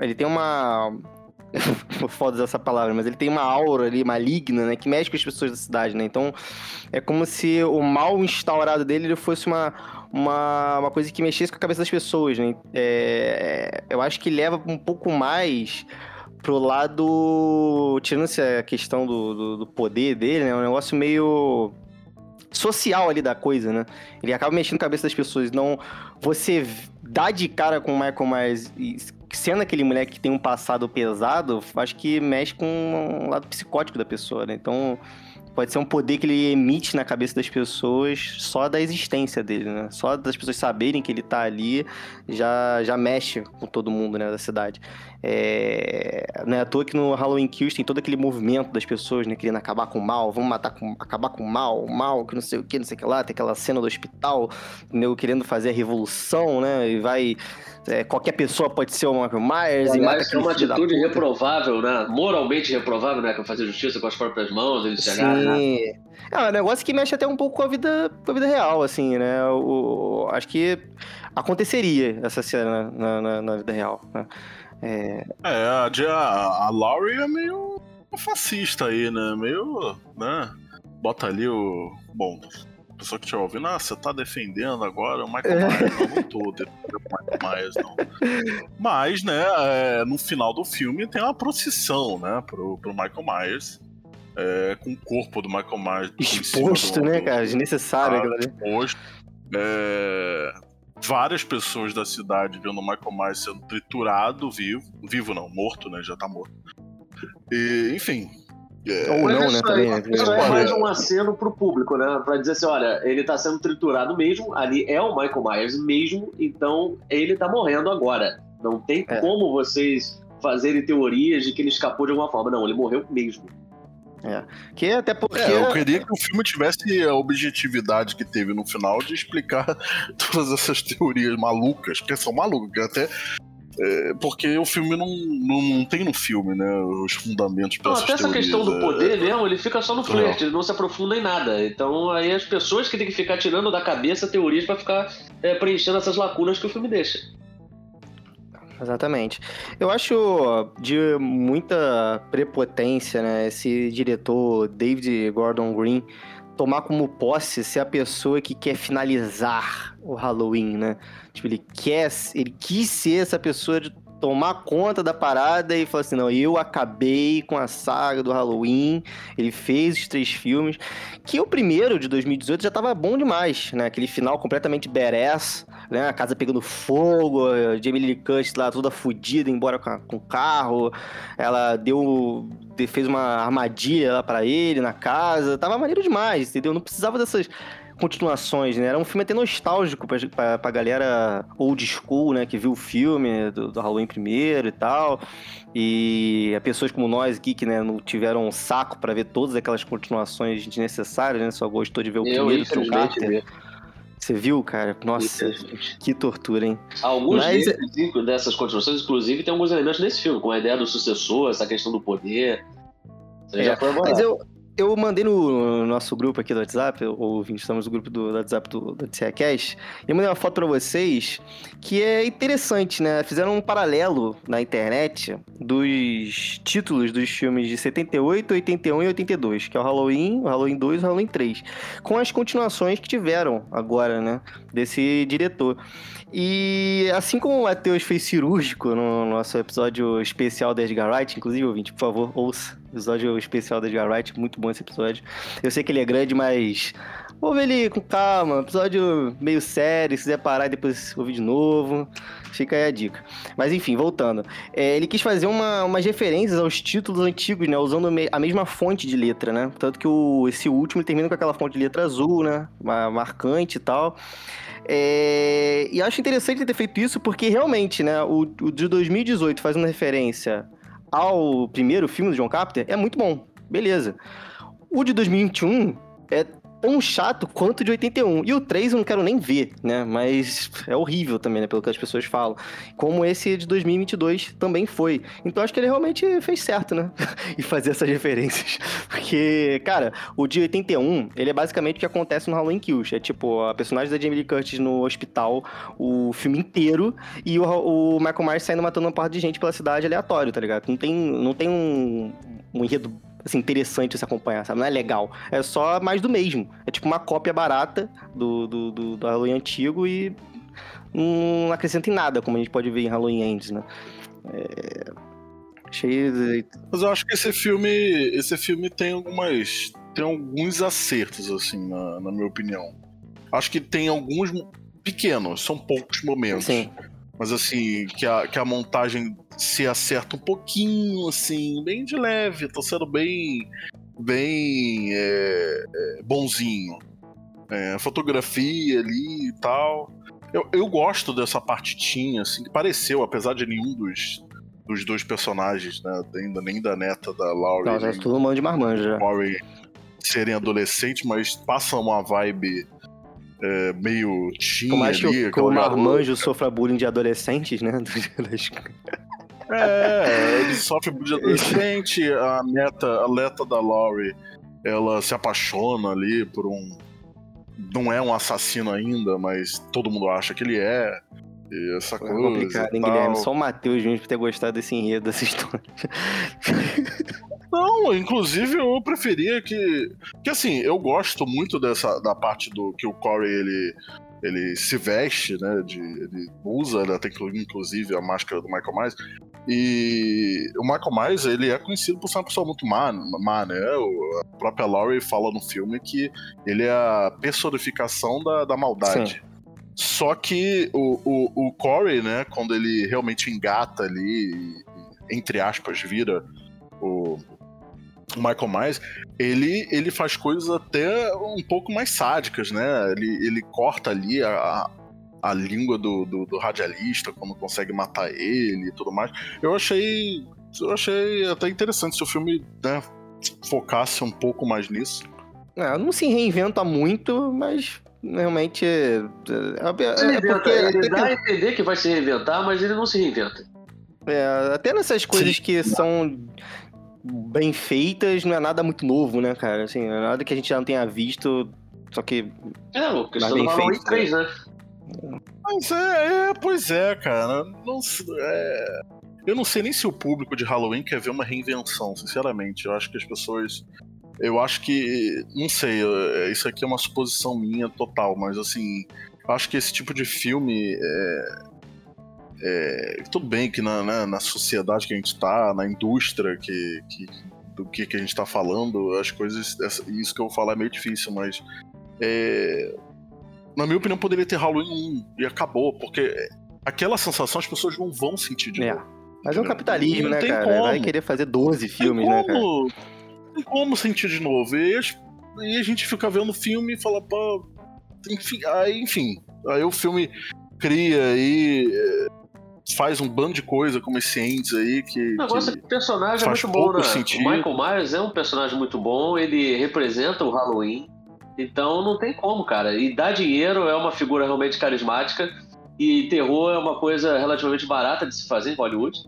Ele tem uma. [laughs] Foda essa palavra, mas ele tem uma aura ali maligna, né? Que mexe com as pessoas da cidade, né? Então é como se o mal instaurado dele ele fosse uma, uma, uma coisa que mexesse com a cabeça das pessoas, né? É, eu acho que leva um pouco mais pro lado. Tirando-se a questão do, do, do poder dele, né? Um negócio meio social ali da coisa, né? Ele acaba mexendo com a cabeça das pessoas. Não, você dá de cara com o Michael Myers e sendo aquele moleque que tem um passado pesado, acho que mexe com um lado psicótico da pessoa, né? Então pode ser um poder que ele emite na cabeça das pessoas só da existência dele, né? Só das pessoas saberem que ele tá ali já, já mexe com todo mundo, né, da cidade. É... Não é à toa que no Halloween Kills tem todo aquele movimento das pessoas, né, querendo acabar com o mal, vamos matar com, acabar com o mal, o mal, que não sei o que, não sei o que lá, tem aquela cena do hospital, entendeu? querendo fazer a revolução, né, e vai... é, qualquer pessoa pode ser o Michael Myers e mata é uma atitude reprovável, né? Moralmente reprovável, né? Que fazer justiça com as próprias mãos, ele chegar, né? Sim. É um negócio que mexe até um pouco com a vida, com a vida real, assim, né? O, acho que aconteceria essa cena na, na, na vida real. Né? É, É, a, a, a Laurie é meio fascista aí, né? Meio. né? Bota ali o. Bom, a pessoa que estiver ouvindo, ah, você tá defendendo agora o Michael Myers. Não, não tô defendendo o Michael Myers, não. Mas, né, é, no final do filme tem uma procissão, né, pro, pro Michael Myers. é, com o corpo do Michael Myers. Exposto, do- né, cara? Desnecessário Ah, aquilo ali. exposto. É, várias pessoas da cidade vendo o Michael Myers sendo triturado vivo. Vivo não, morto, né? Já tá morto. E, enfim. é, Ou Mas não, né, também. né? Isso é Olha- mais um aceno pro público, né? Pra dizer assim, olha, ele tá sendo triturado mesmo, ali é o Michael Myers mesmo, então ele tá morrendo agora. Não tem É. como vocês fazerem teorias de que ele escapou de alguma forma. Não, ele morreu mesmo. Que até porque. É, eu queria que o filme tivesse a objetividade que teve no final de explicar [laughs] todas essas teorias malucas, porque são malucas, que até. é, porque o filme não, não, não tem no filme, né? Os fundamentos para até essa questão do é. poder mesmo, ele fica só no flerte, ele não se aprofunda em nada. Então aí as pessoas que têm que ficar tirando da cabeça teorias pra ficar é, preenchendo essas lacunas que o filme deixa. Exatamente. Eu acho de muita prepotência, né, esse diretor David Gordon Green tomar como posse ser a pessoa que quer finalizar o Halloween, né? Tipo, ele quer, ele quis ser essa pessoa de tomar conta da parada e falar assim, não, eu acabei com a saga do Halloween. Ele fez os três filmes, que o primeiro de 2018 já tava bom demais, né? Aquele final completamente badass, né? A casa pegando fogo, a Jamie Lee Curtis lá toda fodida, embora com, o carro. Ela deu. de- fez uma armadilha lá pra ele na casa. Tava maneiro demais, entendeu? Não precisava dessas continuações, né? Era um filme até nostálgico pra, pra, pra galera old school, né? Que viu o filme do, do Halloween primeiro e tal. E a pessoas como nós aqui, que né, não tiveram um saco pra ver todas aquelas continuações desnecessárias, né? Só gostou de ver o Eu, primeiro infelizmente, Carter. Você viu, cara? Nossa, que tortura, hein? Alguns Mas- inclu- dessas continuações, inclusive, tem alguns elementos nesse filme, com a ideia do sucessor, essa questão do poder. Aí É, já foi. Mas eu, eu mandei no nosso grupo aqui do WhatsApp, ou estamos no grupo do WhatsApp do, do e eu mandei uma foto pra vocês que é interessante, né? Fizeram um paralelo na internet dos títulos dos filmes de 78, 81 e 82, que é o Halloween, o Halloween 2 e o Halloween 3, com as continuações que tiveram agora, né? Desse diretor. E assim como o Matheus fez cirúrgico no nosso episódio especial da Edgar Wright, inclusive, ouvinte, por favor, ouça. Episódio especial da Edgar Wright, muito bom esse episódio. Eu sei que ele é grande, mas ouve ele com calma. Episódio meio sério, se quiser parar e depois ouvir de novo. Fica aí a dica. Mas enfim, voltando. É, ele quis fazer uma, umas referências aos títulos antigos, né? Usando a mesma fonte de letra, né? Tanto que o, esse último termina com aquela fonte de letra azul, né? ma- Marcante e tal. É, e acho interessante ter feito isso porque realmente, né? O, o de 2018 fazendo referência ao primeiro filme do John Carpenter é muito bom. Beleza. O de 2021 é tão chato quanto de 81. E o 3 eu não quero nem ver, né? Mas é horrível também, né? Pelo que as pessoas falam. Como esse de 2022 também foi. Então acho que ele realmente fez certo, né? [laughs] e fazer essas referências. [laughs] Porque, cara, o de 81, ele é basicamente o que acontece no Halloween Kills. É tipo, a personagem da Jamie Lee Curtis no hospital o filme inteiro e o, o Michael Myers saindo matando uma parte de gente pela cidade aleatório, tá ligado? Não tem, não tem um, um enredo assim, interessante se acompanhar, sabe? Não é legal. É só mais do mesmo. É tipo uma cópia barata do, do, do, do Halloween antigo e não acrescenta em nada, como a gente pode ver em Halloween Ends, né? É... Achei. Mas eu acho que esse filme, esse filme tem algumas, tem alguns acertos assim, na, na minha opinião. Acho que tem alguns pequenos, são poucos momentos. Sim. Mas assim, que a, que a montagem se acerta um pouquinho, assim, bem de leve, tô sendo bem. bem. é, é, bonzinho. É, fotografia ali e tal. Eu, eu gosto dessa partitinha, assim, que pareceu, apesar de nenhum dos, dos dois personagens, né? Ainda nem da neta da Laurie. Não, já nem todo mundo de do Corey serem adolescentes, mas passam uma vibe é, meio teen Por mais que, o, que garota. marmanjo sofra bullying de adolescentes, né? [laughs] É, ele [laughs] sofre bullying de adolescente, a neta, a neta da Laurie, ela se apaixona ali por um. Não é um assassino ainda, mas todo mundo acha que ele é. E essa É coisa. complicado, hein. Guilherme? Só o Matheus mesmo por ter gostado desse enredo, dessa história. [laughs] Não, inclusive eu preferia que. Que assim, eu gosto muito dessa da parte do que o Corey ele. Ele se veste, né? De, ele usa até inclusive a máscara do Michael Myers. E o Michael Myers, ele é conhecido por ser uma pessoa muito má, má né? A própria Laurie fala no filme que ele é a personificação da, da maldade. Sim. Só que o, o, o Corey, né, quando ele realmente engata ali, entre aspas, vira o, o Michael Myers, ele, ele faz coisas até um pouco mais sádicas, né? Ele, ele corta ali a, a língua do, do, do, radialista quando consegue matar ele e tudo mais. Eu achei. Eu achei até interessante se o filme né, focasse um pouco mais nisso. É, não se reinventa muito, mas realmente. É, é, é porque, ele dá a entender que vai se reinventar, mas ele não se reinventa. É, até nessas coisas Sim. que são bem feitas, não é nada muito novo, né, cara? Assim, é nada que a gente já não tenha visto, só que. É, o questão bem Halloween 3, né? Mas é, é, pois é, cara. Não, é, eu não sei nem se o público de Halloween quer ver uma reinvenção, sinceramente. Eu acho que as pessoas. Eu acho que. Não sei, isso aqui é uma suposição minha total, mas assim. Eu acho que esse tipo de filme. É, é, tudo bem que na, né, na sociedade que a gente está, na indústria que, que, do que, que a gente está falando, as coisas. Isso que eu vou falar é meio difícil, mas. É, na minha opinião, poderia ter Halloween 1 e acabou, porque aquela sensação as pessoas não vão sentir de é. novo. Mas é um capitalismo, não né, cara? Como. Vai querer fazer 12 filmes, né, cara? Não tem como sentir de novo. E, e a gente fica vendo o filme e fala, pô. Enfim, aí, enfim. Aí o filme cria aí faz um bando de coisa como esse Ents aí que. O negócio que é personagem é muito bom, né? Sentido. O Michael Myers é um personagem muito bom, ele representa o Halloween. Então não tem como, cara. E dar dinheiro é uma figura realmente carismática. E terror é uma coisa relativamente barata de se fazer em Hollywood.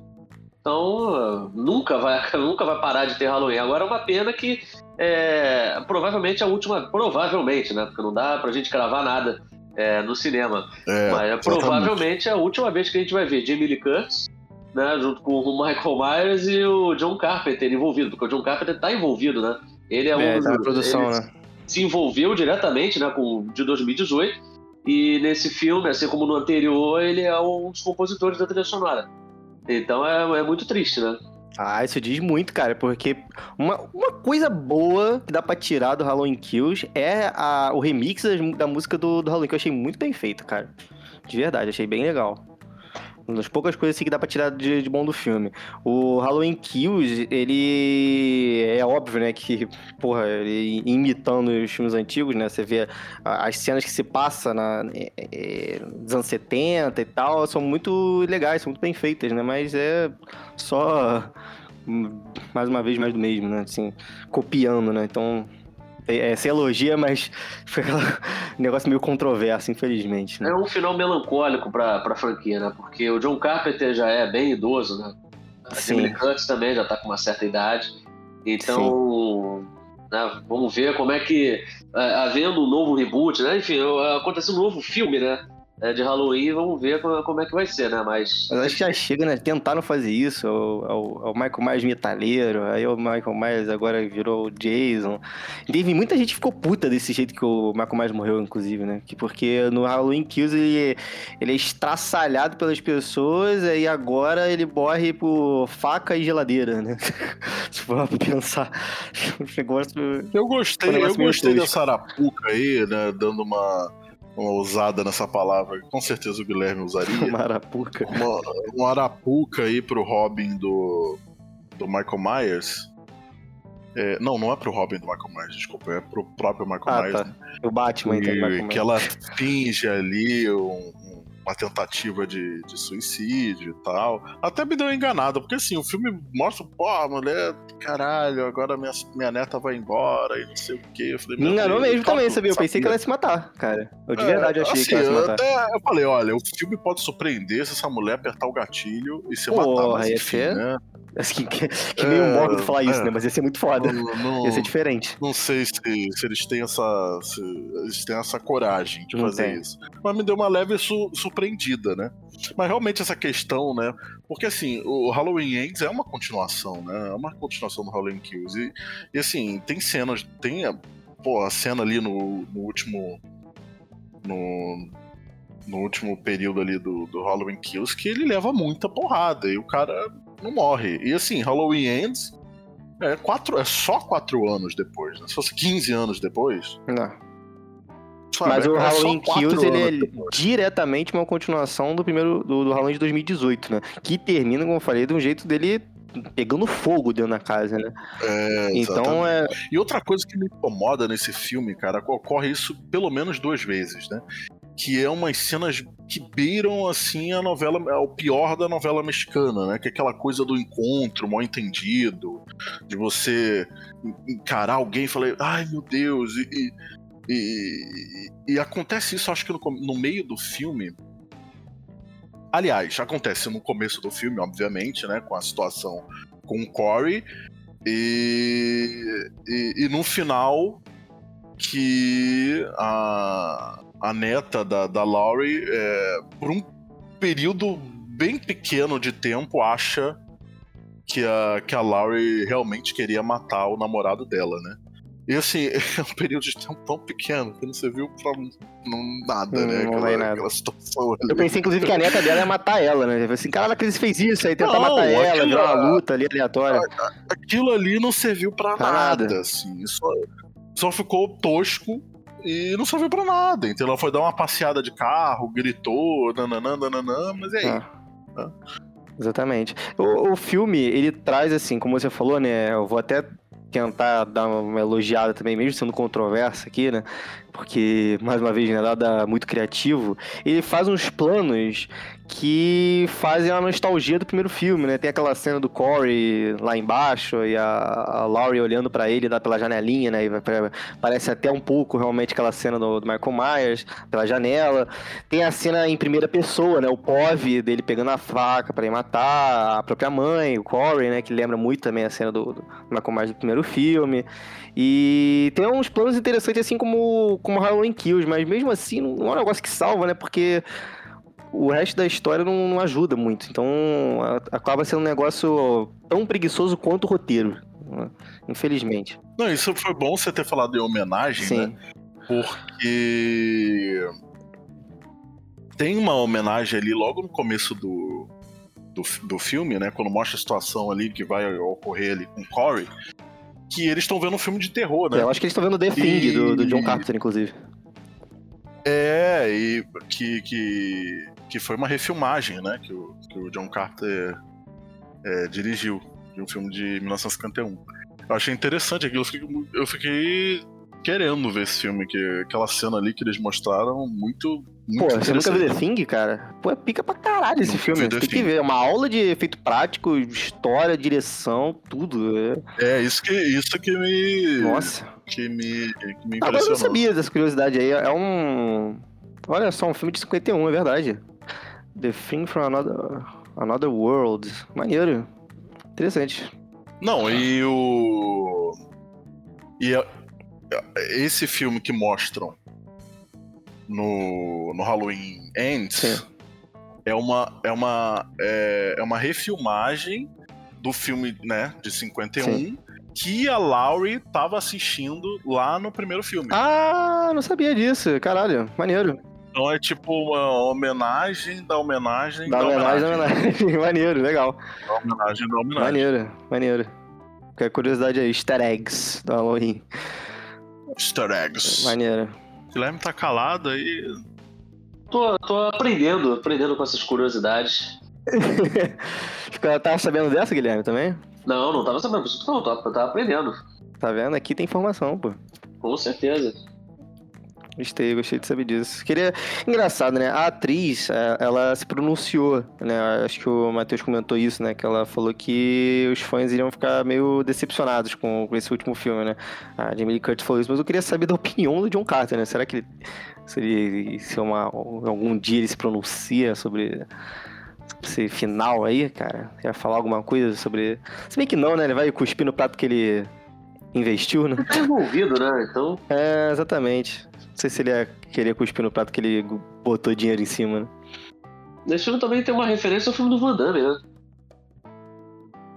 Então nunca vai, [laughs] nunca vai parar de ter Halloween. Agora é uma pena que é, provavelmente a última. Provavelmente, né? Porque não dá pra gente cravar nada é, no cinema. É, Mas é provavelmente a última vez que a gente vai ver Jamie Lee Curtis, né, junto com o Michael Myers e o John Carpenter envolvido, porque o John Carpenter está envolvido, né? Ele é, é um. Tá na produção, né? Se envolveu diretamente, né, com de 2018. E nesse filme, assim como no anterior, ele é um dos compositores da trilha sonora. Então é, é muito triste, né? Ah, isso diz muito, cara, porque uma, uma coisa boa que dá pra tirar do Halloween Kills é a, o remix da música do, do Halloween, que eu achei muito bem feito, cara. De verdade, achei bem legal. Uma das poucas coisas assim, que dá pra tirar de, de, bom do filme. O Halloween Kills, ele é óbvio, né, que, porra, ele imitando os filmes antigos, né, você vê as cenas que se passa na, é, é, nos anos 70 e tal, são muito legais, são muito bem feitas, né, mas é só, mais uma vez, mais do mesmo, né, assim, copiando, né, então é, se elogia, mas foi um [laughs] negócio meio controverso, infelizmente. Né? É um final melancólico pra, pra franquia, né? Porque o John Carpenter já é bem idoso, né? A Jamie Curtis também já tá com uma certa idade. Então, né, vamos ver como é que, é, havendo um novo reboot, né? Enfim, aconteceu um novo filme, né? É, de Halloween, vamos ver como, como, é que vai ser, né? Mas. Mas acho que já chega, né? Tentaram fazer isso. O, o, o Michael Myers metalheiro, aí o Michael Myers agora virou o Jason. Teve muita gente que ficou puta desse jeito que o Michael Myers morreu, inclusive, né? Que porque no Halloween Kills ele, ele é estraçalhado pelas pessoas e agora ele morre por faca e geladeira, né? [laughs] Se for pensar. [laughs] O negócio. Eu gostei, eu gostei dessa arapuca aí, né? Dando uma uma usada nessa palavra, com certeza o Guilherme usaria. Uma arapuca. Uma, uma arapuca aí pro Robin do, do Michael Myers. É, não, não é pro Robin do Michael Myers, desculpa, é pro próprio Michael ah, Myers. Tá. Né? O Batman, então, e, Que ela finge ali um, uma tentativa de, de suicídio e tal. Até me deu enganado, porque assim, o filme mostra, pô, a mulher, caralho, agora minha, minha neta vai embora e não sei o quê. Eu falei, me enganou mesmo também, sabia? Eu pensei que ela ia se matar, cara. Eu de é, verdade achei assim, que ela ia se matar. Até, eu falei, olha, o filme pode surpreender se essa mulher apertar o gatilho e se matar. Porra, ia ser... Né? Assim, que, que meio é, modo falar isso, é, né? Mas ia ser muito foda. Não, não, ia ser diferente. Não sei se, se eles têm essa. Eles têm essa coragem de não fazer tem. isso. Mas me deu uma leve su, surpreendida, né? Mas realmente essa questão, né? Porque assim, o Halloween Ends é uma continuação, né? É uma continuação do Halloween Kills. E, e assim, tem cenas. Tem pô, a cena ali no, no último. No, no último período ali do, do Halloween Kills que ele leva muita porrada e o cara não morre. E assim, Halloween Ends é, quatro, é só quatro anos depois, né? Se fosse 15 anos depois. Não. Sabe, Mas o é só Halloween Kills ele é depois. diretamente uma continuação do primeiro do, do Halloween de 2018, né? Que termina, como eu falei, de um jeito dele pegando fogo dentro da casa, né? É, Então é. E outra coisa que me incomoda nesse filme, cara, ocorre isso pelo menos duas vezes, né? Que é umas cenas que beiram, assim, a novela, é o pior da novela mexicana, né? Que é aquela coisa do encontro mal entendido, de você encarar alguém e falar, ai meu Deus, e, e, e- e acontece isso, acho que no, no meio do filme. Aliás, acontece no começo do filme, obviamente, né? Com a situação com o Corey. E, e, e no final, que a, a neta da, da Laurie, é, por um período bem pequeno de tempo, acha que a, que a Laurie realmente queria matar o namorado dela, né? E assim, [laughs] é um período de tempo tão pequeno que não serviu pra não, nada, né? Não vai nada. aquela situação ali. Eu pensei, inclusive, que a neta dela ia matar ela, né? Eu falei assim, caralho, a Cris fez isso, aí tentar Não, matar ela, aquilo- virar uma luta ali aleatória. aquilo ali não serviu pra Pra nada, nada. assim. Só, só ficou tosco e não serviu pra nada. Então ela foi dar uma passeada de carro, gritou, nananã, nananã, mas e aí? Ah. Exatamente. O, o filme, ele traz, assim, como você falou, né? Eu vou até tentar dar uma elogiada também, mesmo sendo controverso aqui, né? Porque, mais uma vez, né, nada muito criativo. Ele faz uns planos que fazem a nostalgia do primeiro filme, né? Tem aquela cena do Corey lá embaixo e a, a Laurie olhando pra ele lá pela janelinha, né? Parece até um pouco realmente aquela cena do, do Michael Myers pela janela. Tem a cena em primeira pessoa, né? O POV dele pegando a faca pra ir matar a própria mãe, o Corey, né? Que lembra muito também a cena do, do Michael Myers do primeiro filme. E tem uns planos interessantes, assim como, como Halloween Kills, mas mesmo assim não é um negócio que salva, né? Porque o resto da história não, não ajuda muito. Então a- acaba sendo um negócio tão preguiçoso quanto o roteiro. né? Infelizmente. Não, isso foi bom você ter falado em homenagem, né? Sim. Porque tem uma homenagem ali logo no começo do, do, do filme, né? Quando mostra a situação ali que vai ocorrer ali com o Corey, que eles estão vendo um filme de terror, né? Eu acho que eles estão vendo The Thing do, do John E- Carpenter, inclusive. É, e que, que, que foi uma refilmagem, né? Que o, que o John Carter é, dirigiu, de um filme de 1951. Eu achei interessante aquilo, eu fiquei, eu fiquei querendo ver esse filme, que aquela cena ali que eles mostraram, muito, muito Pô, você nunca viu. The Thing, cara? Pô, é pica pra caralho esse filme. Você tem que Thing. ver. É uma aula de efeito prático, história, direção, tudo. É- É, isso que, isso que me. Nossa. Que me, que me Ah, mas eu impressionou. não sabia dessa curiosidade aí. É um. Olha só, um filme de 51, é verdade. The Thing from Another, another World. Maneiro. Interessante. Não, e o. E a- esse filme que mostram no, no Halloween Ends Sim. é uma, é, uma, é, é uma refilmagem do filme né, de 51 Sim. que a Laurie tava assistindo lá no primeiro filme. Ah, não sabia disso. Caralho, maneiro. Então é tipo uma homenagem da homenagem Dá da homenagem, dá homenagem. [laughs] maneiro, legal. Da homenagem da homenagem. Maneiro, maneiro. Qualquer curiosidade aí, easter eggs do Halloween. Easter eggs. Maneiro. O Guilherme tá calado aí. Tô, tô aprendendo, aprendendo com essas curiosidades. [laughs] Ficou- Tava sabendo dessa, Guilherme, também? Não, não tava sabendo, por isso que não, tava, tava aprendendo. Tá vendo? Aqui tem informação, pô. Com certeza. Gostei, gostei de saber disso. Queria. Engraçado, né? A atriz, é, ela se pronunciou, né? Acho que o Matheus comentou isso, né? Que ela falou que os fãs iriam ficar meio decepcionados com, com esse último filme, né? A Jamie Lee Curtis falou isso, mas eu queria saber da opinião do John Carter, né? Será que ele. Se, ele, se uma, algum dia ele se pronuncia sobre esse final aí, cara? Quer falar alguma coisa sobre. Se bem que não, né? Ele vai cuspir no prato que ele investiu, né? Tá envolvido, né? Então, É, exatamente. Não sei se ele ia querer cuspir no prato que ele botou dinheiro em cima, né? esse filme também tem uma referência ao filme do Van Damme, né?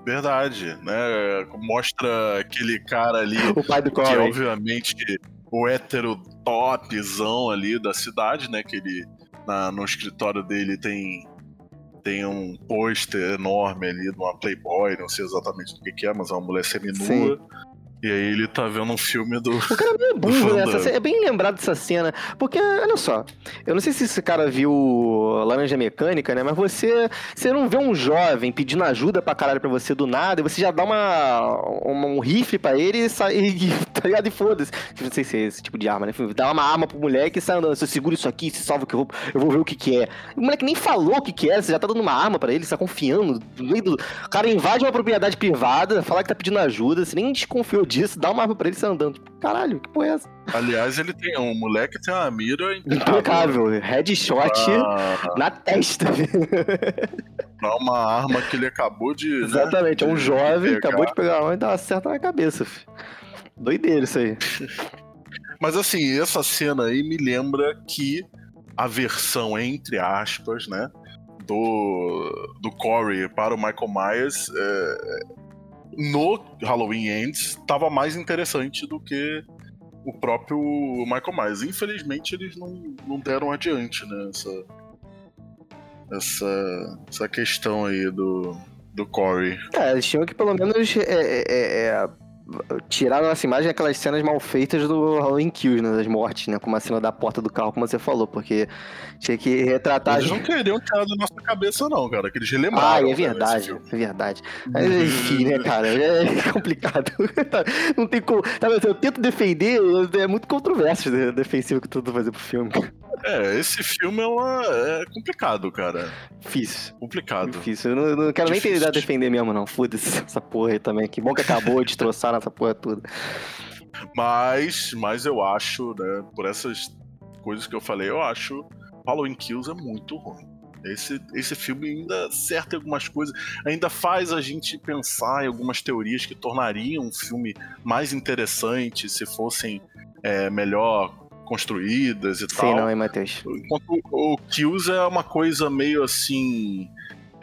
Verdade, né? Mostra aquele cara ali O pai do que é Corey. obviamente o hétero topzão ali da cidade, né? Que ele, na- no escritório dele tem, tem um pôster enorme ali de uma Playboy, não sei exatamente do que, que é, mas é uma mulher seminua. Sim. E aí ele tá vendo um filme do. O cara é meio burro nessa cena. É bem lembrado dessa cena. Porque, olha só, eu não sei se esse cara viu Laranja Mecânica, né? Mas você, você não vê um jovem pedindo ajuda pra caralho pra você do nada, e você já dá uma, uma- um rifle pra ele e sai, [laughs] e, tá ligado? E foda-se. Não sei se é esse tipo de arma, né? Dá uma arma pro moleque e sai andando. Você segura isso aqui, se salva que eu vou, eu vou ver o que que é. O moleque nem falou o que que é, você já tá dando uma arma pra ele, você tá confiando. O cara invade uma propriedade privada, fala que tá pedindo ajuda, você nem desconfiou disso, dá uma arma pra ele sai andando. Tipo, caralho, que porra é essa? Aliás, ele tem um moleque tem uma mira Impecável. Headshot Pra, na testa. [laughs] pra uma arma que ele acabou de. né, Exatamente. É um jovem, pegar. acabou de pegar uma e dar uma certa na cabeça, filho. Doideira isso aí. [laughs] Mas assim, essa cena aí me lembra que a versão, entre aspas, né? Do, do Corey para o Michael Myers é, no Halloween Ends estava mais interessante do que o próprio Michael Myers. Infelizmente eles não, não deram adiante, né? Essa, essa, essa questão aí do, do Corey. É, eles tinham que pelo menos é, é, é, é, tirar nessa imagem aquelas cenas mal feitas do Halloween Kills, né? Das mortes, né? Como a cena da porta do carro, como você falou, porque tinha que retratar. Eles não queriam tirar da nossa cabeça, não, cara. Que eles Ah, relembraram. é né, verdade, filme. é verdade. Mas enfim, né, cara? É [laughs] complicado. Não tem como. Assim, eu tento defender, é muito controverso né, defensivo que eu tento fazer pro filme. É, esse filme é, uma- é complicado, cara. Difícil. Complicado. Difícil. Eu não, eu não quero nem Difícil. tentar defender mesmo, não. Foda-se essa porra aí também. Que bom que acabou, destroçaram essa porra toda. Mas, mas eu acho, né, por essas coisas que eu falei, eu acho Halloween Kills é muito ruim. Esse, esse filme ainda acerta algumas coisas, ainda faz a gente pensar em algumas teorias que tornariam um filme mais interessante se fossem é, melhor construídas e Sei tal. não, hein, Matheus? Enquanto o Kills é uma coisa meio assim.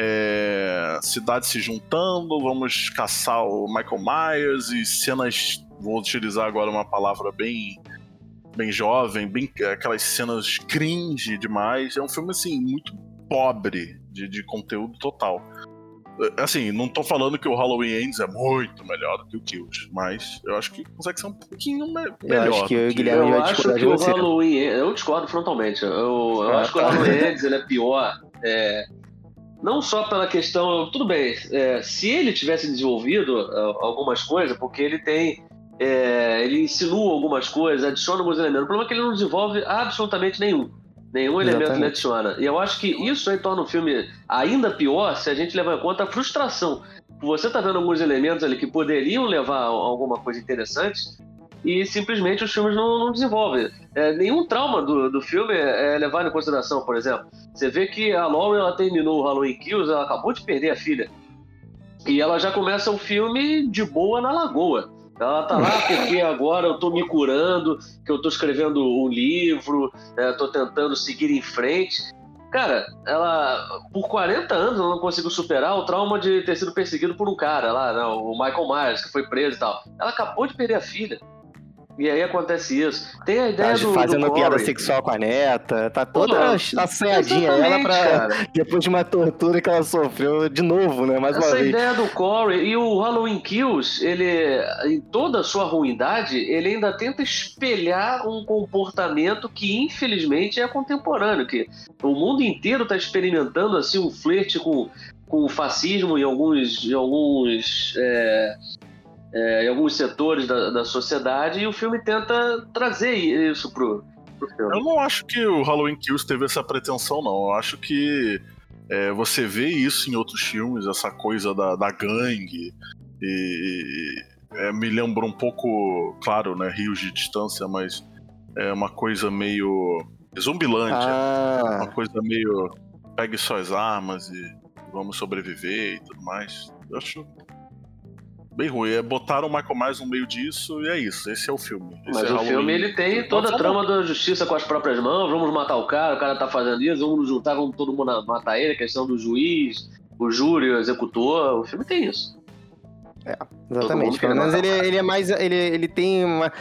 É, cidade se juntando, vamos caçar o Michael Myers e cenas. Vou utilizar agora uma palavra bem. Bem jovem, bem aquelas cenas cringe demais. É um filme assim muito pobre de, de conteúdo total. Assim, não tô falando que o Halloween Ends é muito melhor do que o Kills, mas eu acho que consegue ser um pouquinho me- melhor. acho que eu o Guilherme Eu vai acho discordar que de o você. Halloween. Eu discordo frontalmente. Eu, eu Ah, acho que o tá. Halloween [laughs] Ends ele é pior. é, não só pela questão. Tudo bem, é, se ele tivesse desenvolvido é, algumas coisas, porque ele tem. é, ele insinua algumas coisas, adiciona alguns elementos. O problema é que ele não desenvolve absolutamente nenhum. Nenhum elemento Exatamente. adiciona. E eu acho que isso aí torna o filme ainda pior se a gente levar em conta a frustração. Você tá vendo alguns elementos ali que poderiam levar a alguma coisa interessante e simplesmente os filmes não, não desenvolvem. É, nenhum trauma do, do filme é, é levado em consideração, por exemplo. Você vê que a Lauren ela terminou o Halloween Kills, ela acabou de perder a filha. E ela já começa o filme de boa na lagoa. Ela tá lá porque agora eu tô me curando, que eu tô escrevendo um livro, é, tô tentando seguir em frente. Cara, ela, por 40 anos, ela não conseguiu superar o trauma de ter sido perseguido por um cara lá, né, o Michael Myers, que foi preso e tal. Ela acabou de perder a filha. E aí acontece isso. Tem a ideia Tá do. fazendo do piada sexual com a neta, tá toda assanhadinha ela pra. cara. [laughs] Depois de uma tortura que ela sofreu de novo, né? Mais uma Essa vez. ideia do Corey e o Halloween Kills, ele, em toda a sua ruindade, ele ainda tenta espelhar um comportamento que infelizmente é contemporâneo, que o mundo inteiro está experimentando assim um flerte com, com o fascismo em alguns, alguns, é, é, em alguns setores da, da sociedade e o filme tenta trazer isso pro, pro filme. Eu não acho que o Halloween Kills teve essa pretensão, não. Eu acho que é, você vê isso em outros filmes, essa coisa da, da gangue. E é, me lembra um pouco, claro, né, rios de distância, mas é uma coisa meio Zumbilândia. Uma Ah, coisa meio pegue suas armas e vamos sobreviver e tudo mais. Eu acho bem ruim. É, botaram o Michael Myers no meio disso e é isso. Esse é o filme. Esse Mas é o Halloween. filme ele tem toda a trama da justiça com as próprias mãos, vamos matar o cara, o cara tá fazendo isso, vamos nos juntar, vamos todo mundo matar ele, a questão do juiz, o júri, o executor, o filme tem isso. Mundo exatamente. Pelo menos ele, cara. ele é mais. Ele, ele tem uma.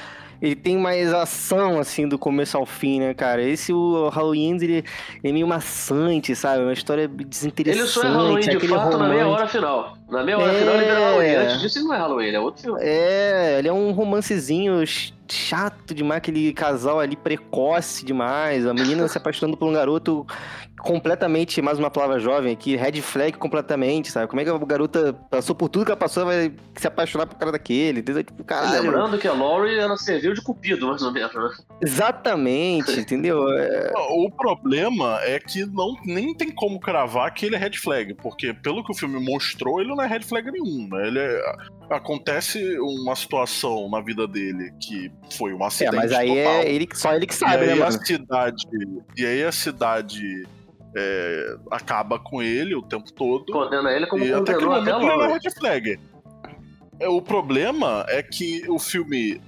Ele tem mais ação, assim, do começo ao fim, né, cara? Esse, o Halloween, ele, ele é meio maçante, sabe? Uma história desinteressante. Ele só é Halloween de fato romance. na meia hora final. Na meia hora é... final ele vira Halloween. Antes disso ele não é Halloween, é outro filme. É, ele é um romancezinho chato demais, aquele casal ali precoce demais, a menina se apaixonando por um garoto completamente, mais uma palavra jovem aqui, red flag completamente, sabe? Como é que a garota passou por tudo que ela passou, vai se apaixonar por cara daquele, entendeu? Tipo, caralho. Lembrando que a Laurie, ela serviu de cupido, mais ou menos, né? Exatamente, [laughs] entendeu? É... O problema é que não, nem tem como cravar que ele é red flag, porque pelo que o filme mostrou, ele não é red flag nenhum, né? Ele é... Acontece uma situação na vida dele que foi um acidente É, mas aí total. é ele, só ele que sabe, e né, mano? A cidade, e aí a cidade é, acaba com ele o tempo todo. Condena ele como e até, até logo. Red flag. É, o problema é que o filme,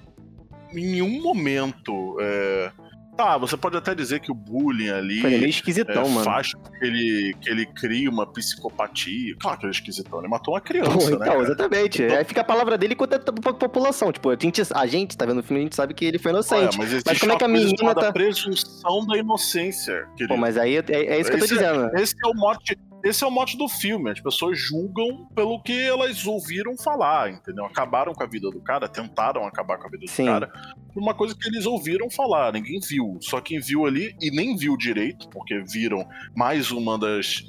em um momento, é, Tá, você pode até dizer que o bullying ali Foi meio esquisitão, é, mano. faz que ele, que ele cria uma psicopatia. Claro que ele é esquisitão, ele matou uma criança, Pô, então, né? exatamente. Então... Aí fica a palavra dele contra a população. Tipo, a gente, a gente tá vendo o filme, a gente sabe que ele foi inocente. É, mas, mas como é que a menina tá. presunção da inocência. Querido. Pô, mas aí é, é isso que esse, eu tô dizendo. Esse é o mote esse é o mote do filme. As pessoas julgam pelo que elas ouviram falar, entendeu? Acabaram com a vida do cara, tentaram acabar com a vida Sim. do cara por uma coisa que eles ouviram falar, ninguém viu. Só quem viu ali, e nem viu direito, porque viram mais uma das.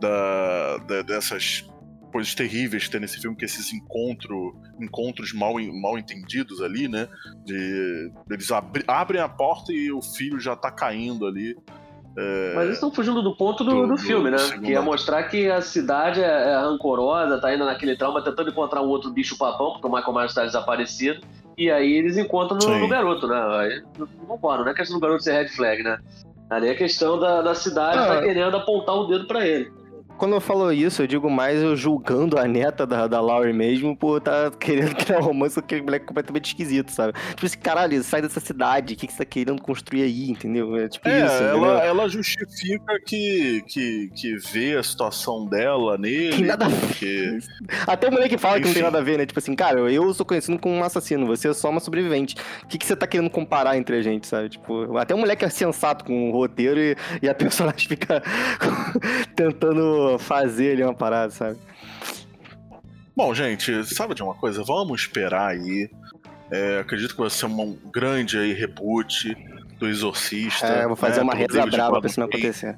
Da, da, dessas coisas terríveis que tem nesse filme, que esses encontro, encontros mal, mal entendidos ali, né? De, eles abri, abrem a porta e o filho já tá caindo ali. É... Mas eles estão fugindo do ponto do, do, do filme, né? Que é mostrar que a cidade é, é rancorosa, tá indo naquele trauma, tentando encontrar um outro bicho papão, porque o Michael Myers está desaparecido. E aí eles encontram no, no garoto, né? Aí não concordo, não é questão do garoto ser red flag, né? Ali é questão da, da cidade ah, tá querendo apontar o dedo para ele. Quando eu falo isso, eu digo mais eu julgando a neta da, da Laurie mesmo por estar tá querendo [laughs] criar um romance com aquele moleque completamente esquisito, sabe? Tipo assim, caralho, sai dessa cidade, o que, que você tá querendo construir aí, entendeu? É tipo é, isso. Ela, ela justifica que, que, que vê a situação dela nele. Que nada porque... Até o moleque fala Enfim. que não tem nada a ver, né? Tipo assim, cara, eu sou conhecido como um assassino, você é só uma sobrevivente. O que, que você tá querendo comparar entre a gente, sabe? Tipo, até o moleque é sensato com o roteiro e, e a [laughs] personagem fica [laughs] tentando fazer ali uma parada, sabe? Bom, gente, sabe de uma coisa? Vamos esperar aí. É, acredito que vai ser um grande aí reboot do Exorcista. É, vou fazer né, uma reza brava pra isso não acontecer.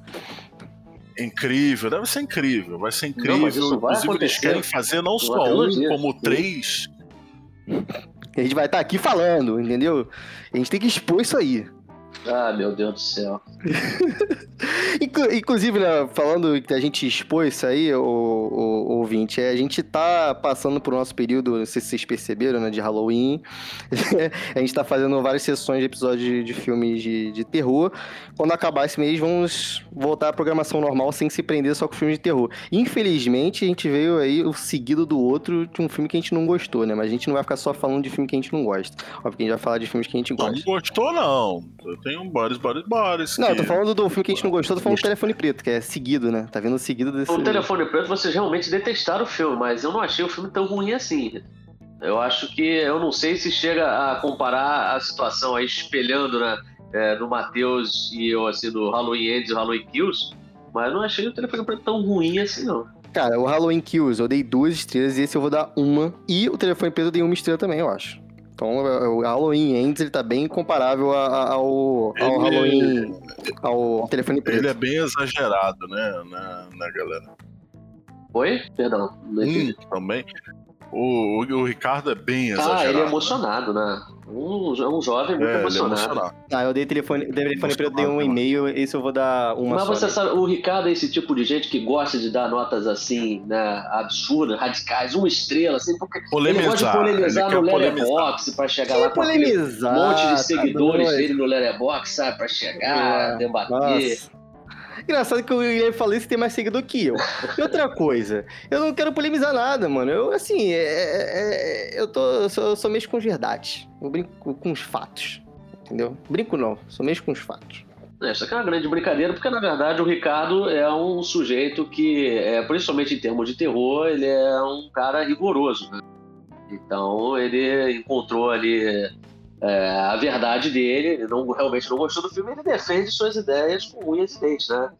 Incrível, deve ser incrível, vai ser incrível. Não, Inclusive, eles querem fazer não só um, como três. A gente vai estar tá aqui falando, entendeu? A gente tem que expor isso aí. Ah, meu Deus do céu. [laughs] Inclusive, né, falando que a gente expôs isso aí, o, o, o ouvinte, é, a gente tá passando por nosso período, não sei se vocês perceberam, né, de Halloween. [laughs] a gente tá fazendo várias sessões de episódios de, de filmes de, de terror. Quando acabar esse mês, vamos voltar à programação normal sem se prender só com filmes de terror. Infelizmente, a gente veio aí o seguido do outro de um filme que a gente não gostou, né? Mas a gente não vai ficar só falando de filme que a gente não gosta. Óbvio que a gente vai falar de filmes que a gente gosta. Não gostou, não. Um Boris, Boris, Boris. Não, que... eu tô falando do filme que a gente não gostou, tô falando do Telefone Preto, que é seguido, né? Tá vendo seguido desse. O Telefone Preto, vocês realmente detestaram o filme, mas eu não achei o filme tão ruim assim. Eu acho que, eu não sei se chega a comparar a situação aí, espelhando, né? É, do Matheus e eu, assim, do Halloween Ends e Halloween Kills, mas eu não achei o Telefone Preto tão ruim assim, não. Cara, o Halloween Kills eu dei duas estrelas e esse eu vou dar uma. E o Telefone Preto eu dei uma estrela também, eu acho. Então o Halloween Ends ele tá bem comparável ao, ao ele, Halloween. ao telefone preto. Ele é bem exagerado, né, na, na galera. Oi? Perdão. Hum, também. O, o, o, Ricardo é bem exagerado. Ah, ele é emocionado, né? Um, um jovem muito é, emocionado. É emocionado. Ah, eu dei telefone, dei telefone pra eu dei um e-mail, esse eu vou dar uma Mas só, você né? sabe, o Ricardo é esse tipo de gente que gosta de dar notas assim, né, absurdas, radicais, uma estrela, assim, porque polemizar, ele gosta de polemizar no Letterboxd pra chegar que lá com um monte de tá seguidores tá dele no Letterboxd, sabe, pra chegar, é, debater. Nossa. Engraçado que o Guilherme falou isso tem mais seguidor que eu. E outra coisa, eu não quero polemizar nada, mano. Eu, assim, é, é, é eu, tô, eu sou, eu sou mesmo com verdades. Eu brinco com os fatos. Entendeu? Brinco não, sou mesmo com os fatos. Essa é, é uma grande brincadeira, porque na verdade o Ricardo é um sujeito que, é, principalmente em termos de terror, ele é um cara rigoroso, né? Então ele encontrou ali é, a verdade dele, ele não, realmente não gostou do filme, ele defende suas ideias com unhas e dentes, né?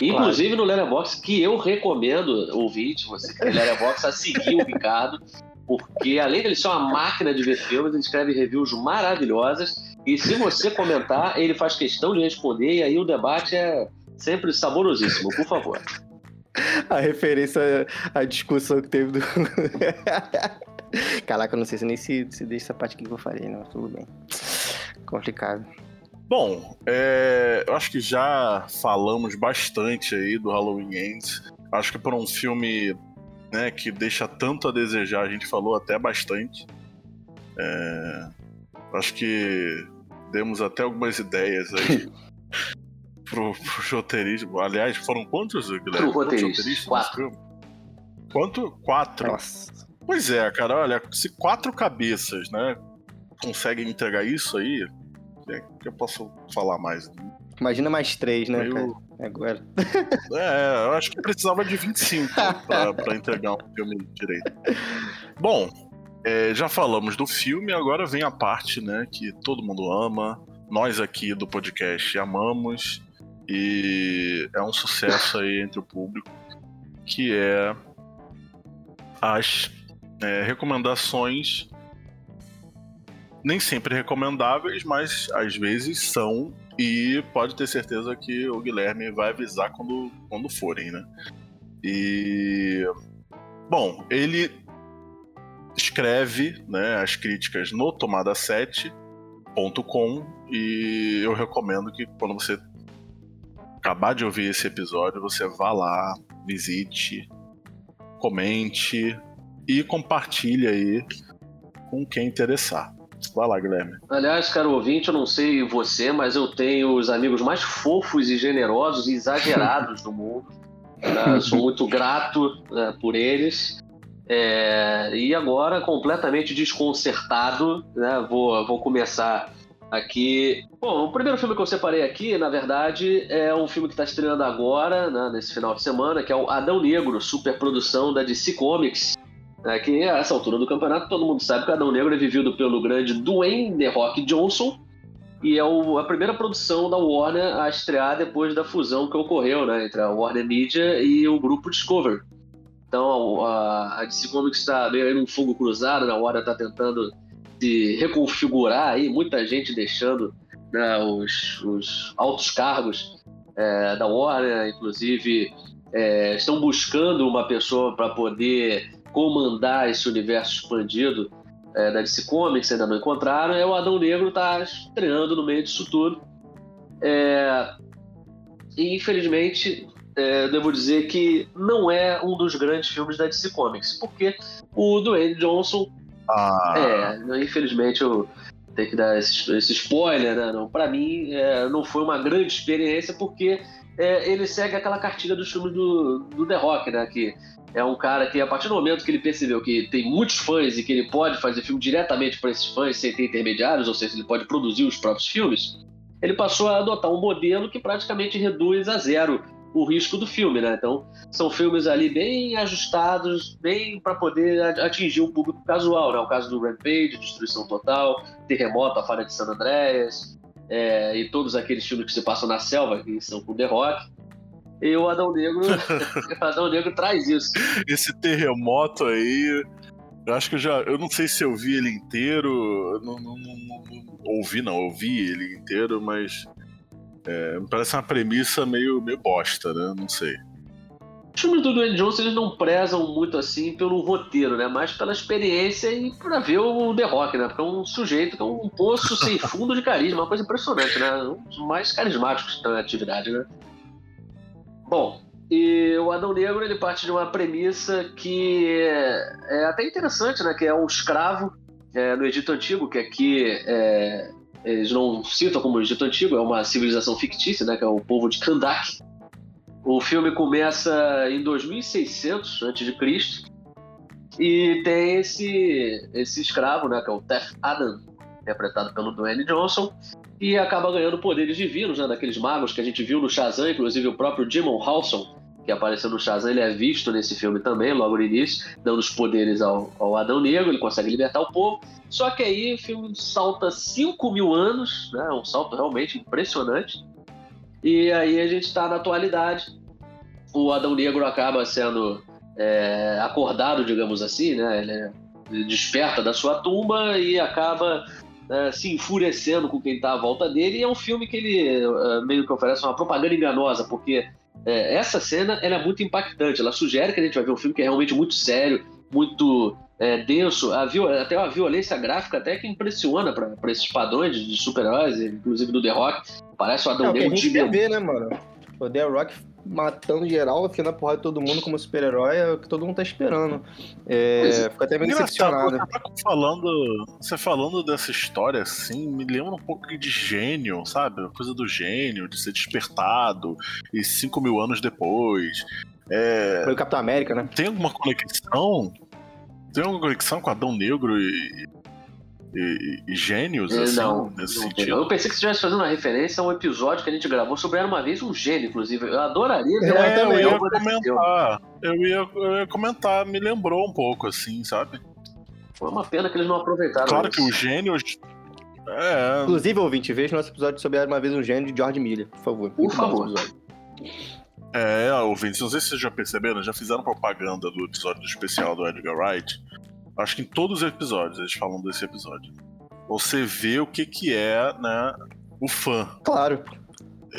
Inclusive claro. no Letterboxd, que eu recomendo, ouvinte, você que tem Letterboxd, a seguir o Ricardo, porque além de ele ser uma máquina de ver filmes, ele escreve reviews maravilhosas, e se você comentar, ele faz questão de responder, e aí o debate é sempre saborosíssimo, por favor. A referência à discussão que teve do. [laughs] [laughs] Caraca, eu não sei se nem se, se deixa essa parte aqui que eu falei, não, tudo bem. Complicado. Bom, é, eu acho que já falamos bastante aí do Halloween Ends. Acho que por um filme né, que deixa tanto a desejar, a gente falou até bastante. É, acho que demos até algumas ideias aí [laughs] pro, pro roteirismo. Aliás, foram quantos, Guilherme? Pro roteirismo, quatro. Quanto? Quatro. Nossa. Pois é, cara, olha, se quatro cabeças, né, conseguem entregar isso aí, é que eu posso falar mais? Imagina mais três, né, eu... Agora. [laughs] É, eu acho que precisava de 25 pra, pra entregar um filme direito. Bom, é, já falamos do filme, agora vem a parte, né, que todo mundo ama, nós aqui do podcast amamos, e é um sucesso aí entre o público, que é as é, recomendações nem sempre recomendáveis, mas às vezes são e pode ter certeza que o Guilherme vai avisar quando, quando forem, né? E bom, ele escreve né, as críticas no tomada7.com e eu recomendo que quando você acabar de ouvir esse episódio, você vá lá, visite, comente e compartilhe aí com quem interessar. Vai lá, Guilherme. Aliás, caro ouvinte, eu não sei você, mas eu tenho os amigos mais fofos e generosos e exagerados do mundo. Né? Sou muito grato né, por eles. É, e agora, completamente desconcertado, né, vou, vou começar aqui. Bom, o primeiro filme que eu separei aqui, na verdade, é um filme que está estreando agora, né, nesse final de semana, que é o Adão Negro, superprodução da DC Comics. É que a essa altura do campeonato todo mundo sabe que o Adão Negro é vivido pelo grande Dwayne The Rock Johnson e é o, a primeira produção da Warner a estrear depois da fusão que ocorreu né, entre a Warner Media e o grupo Discovery. Então a, a DC Comics está meio aí num fogo cruzado, né, a Warner está tentando se reconfigurar aí, muita gente deixando né, os, os, altos cargos é, da Warner, inclusive é, estão buscando uma pessoa para poder comandar esse universo expandido é, da DC Comics, ainda não encontraram, é o Adão Negro tá estreando no meio disso tudo. É, e infelizmente, é, devo dizer que não é um dos grandes filmes da DC Comics, porque o Dwayne Johnson. Ah. É, infelizmente eu tenho que dar esse, esse spoiler, né? Não, pra mim, é, não foi uma grande experiência, porque é, ele segue aquela cartilha dos filmes do, do The Rock, né? Que é um cara que, a partir do momento que ele percebeu que tem muitos fãs e que ele pode fazer filme diretamente para esses fãs sem ter intermediários, ou seja, ele pode produzir os próprios filmes, ele passou a adotar um modelo que praticamente reduz a zero o risco do filme, né? Então, são filmes ali bem ajustados, bem para poder atingir o público casual, né? O caso do Rampage, Destruição Total, Terremoto, A Falha de San Andreas, é, e todos aqueles filmes que se passam na selva, que são com The Rock. E o Adão Negro, [laughs] o Adão Negro traz isso. Esse terremoto aí, eu acho que eu já. Eu não sei se eu vi ele inteiro. Não, não, não, não ouvi, não, ouvi ele inteiro, mas. É, me parece uma premissa meio, meio bosta, né? Não sei. Os filmes do Dwayne Johnson eles não prezam muito assim pelo roteiro, né? Mais pela experiência e pra ver o The Rock, né? Porque é um sujeito que é um poço sem [laughs] fundo de carisma, uma coisa impressionante, né? Um dos mais carismáticos em atividade, né? Bom, e o Adão Negro ele parte de uma premissa que é, até interessante, né? Que é um escravo é, no Egito Antigo, que aqui é, eles não citam como Egito Antigo, é uma civilização fictícia, né? Que é o povo de Kandak. O filme começa em 2600 a.C. e tem esse, esse escravo, né? Que é o Tef Adam, interpretado pelo Dwayne Johnson, e acaba ganhando poderes divinos, né, daqueles magos que a gente viu no Shazam, inclusive o próprio Jimon Halson, que apareceu no Shazam, ele é visto nesse filme também, logo no início, dando os poderes ao, ao Adão Negro, ele consegue libertar o povo. Só que aí o filme salta 5 mil anos, né? Um salto realmente impressionante. E aí a gente está na atualidade. O Adão Negro acaba sendo é, acordado, digamos assim, né? Ele desperta da sua tumba e acaba é, se enfurecendo com quem está à volta dele. E é um filme que ele é, meio que oferece uma propaganda enganosa, porque é, essa cena é muito impactante. Ela sugere que a gente vai ver um filme que é realmente muito sério, muito é, denso. A viol... Até a violência gráfica até que impressiona para esses padrões de super-heróis, inclusive do The Rock. Parece o Adão Negro de ver, né, mano? O The Rock matando geral, afiando a porrada de todo mundo como super-herói, é o que todo mundo tá esperando. É, é. fico até meio Engraçado, decepcionado. você tá falando, você falando dessa história assim, me lembra um pouco de gênio, sabe? Coisa do gênio, de ser despertado e cinco mil anos depois. É, Foi o Capitão América, né? tem alguma conexão? Tem alguma conexão com Adão Negro e, e- e gênios, É, assim, não, nesse não sentido? Eu pensei que você estivesse fazendo uma referência a um episódio que a gente gravou sobre Era Uma Vez um Gênio, inclusive. Eu adoraria ver É, uma eu também, ia comentar. Eu ia, eu ia comentar, me lembrou um pouco, assim, sabe? Foi uma pena que eles não aproveitaram Claro isso. que os gênios. É, Inclusive, ouvinte, veja nosso episódio sobre Era Uma Vez um Gênio de George Miller, por favor. Por favor. É, ouvintes, não sei se vocês já perceberam, já fizeram propaganda do episódio do especial do Edgar Wright. Acho que em todos os episódios eles falam desse episódio. Você vê o que que é, né, o fã. Claro.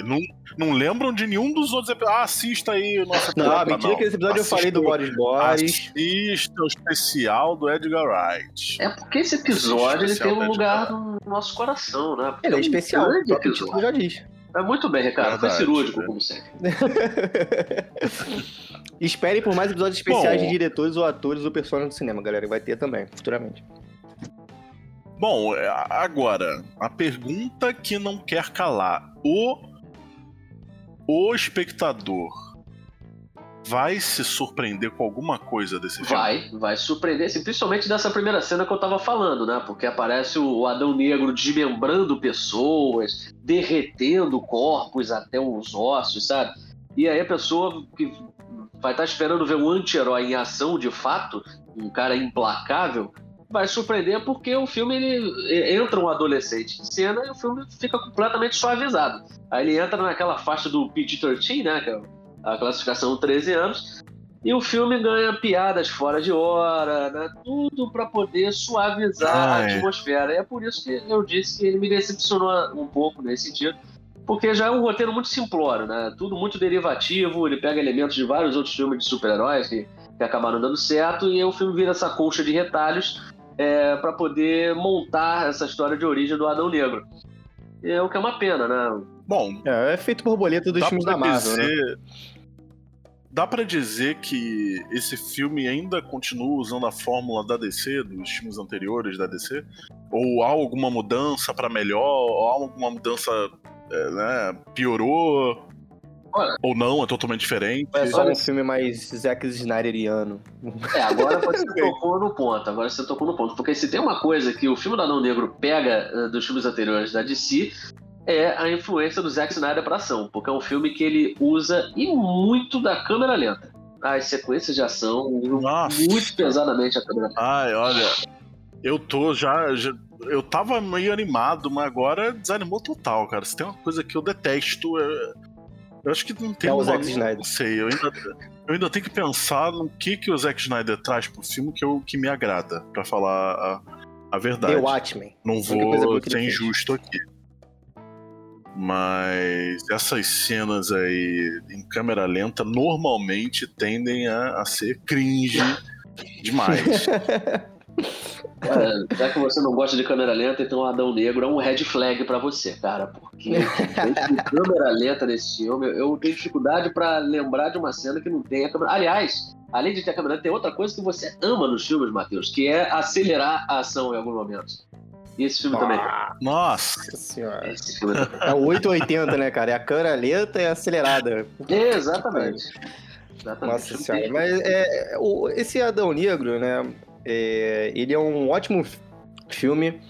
Não, não lembram de nenhum dos outros episódios. Ah, assista aí o nosso Não, mentira que esse episódio eu falei do Boris Boris. Assista o especial do Edgar Wright. É porque esse episódio ele tem um lugar no nosso coração, né? Porque Ele é um especial, o próprio episódio. já diz. É muito bem, Ricardo. Foi cirúrgico, como sempre. [laughs] Esperem por mais episódios especiais Bom. de diretores ou atores ou personagens do cinema, galera. Vai ter também, futuramente. Bom, é, agora, a pergunta que não quer calar. O, o espectador vai se surpreender com alguma coisa desse filme? Vai, vai surpreender, assim, principalmente dessa primeira cena que eu tava falando, né? Porque aparece o Adão Negro desmembrando pessoas, derretendo corpos até os ossos, sabe? E aí a pessoa que vai estar esperando ver um anti-herói em ação de fato, um cara implacável, vai surpreender porque o filme ele entra um adolescente em cena e o filme fica completamente suavizado. Aí ele entra naquela faixa do PG-13, né? É a classificação 13 anos. E o filme ganha piadas fora de hora, né? Tudo para poder suavizar a Ai. atmosfera. E é por isso que eu disse que ele me decepcionou um pouco nesse sentido. Porque já é um roteiro muito simplório, né? Tudo muito derivativo, ele pega elementos de vários outros filmes de super-heróis que, que acabaram dando certo, e aí o filme vira essa colcha de retalhos é, para poder montar essa história de origem do Adão Negro. É o que é uma pena, né? Bom, É, é feito borboleta dos filmes da Marvel, né? Dá pra dizer que esse filme ainda continua usando a fórmula da DC, dos filmes anteriores da DC? Ou há alguma mudança pra melhor? Ou há alguma mudança, é, né, piorou? Olha. Ou não, é totalmente diferente? É só um filme mais Zack Snyderiano. É, agora você [laughs] tocou no ponto, agora você tocou no ponto. Porque se tem uma coisa que o filme do Adão Negro pega eh, dos filmes anteriores da DC, é a influência do Zack Snyder pra ação. Porque é um filme que ele usa e muito da câmera lenta. As sequências de ação usam Nossa. muito pesadamente a câmera lenta. Ai, olha, eu tô já, já- Eu tava meio animado, mas agora desanimou total, cara. Se tem uma coisa que eu detesto, é- eu acho que não tem É o Zack não- Snyder. Não sei, eu ainda, eu ainda tenho que pensar no que, que o Zack Snyder traz pro filme que, eu, que me agrada, pra falar a, a verdade. The Watchmen. Não vou ser injusto aqui. Mas essas cenas aí em câmera lenta normalmente tendem a, a ser cringe demais. [laughs] Cara, já que você não gosta de câmera lenta, então o Adão Negro é um red flag pra você, cara. Porque [laughs] câmera lenta nesse filme, eu tenho dificuldade pra lembrar de uma cena que não tem a câmera. Aliás, além de ter a câmera lenta, tem outra coisa que você ama nos filmes, Matheus, que é acelerar a ação em alguns momentos. E esse filme também. Nossa, senhora. Esse filme também. É o 880, né, cara? É a câmera lenta e acelerada. Exatamente. Exatamente. Nossa senhora. Mas é, o- esse Adão Negro, né? é, ele é um ótimo filme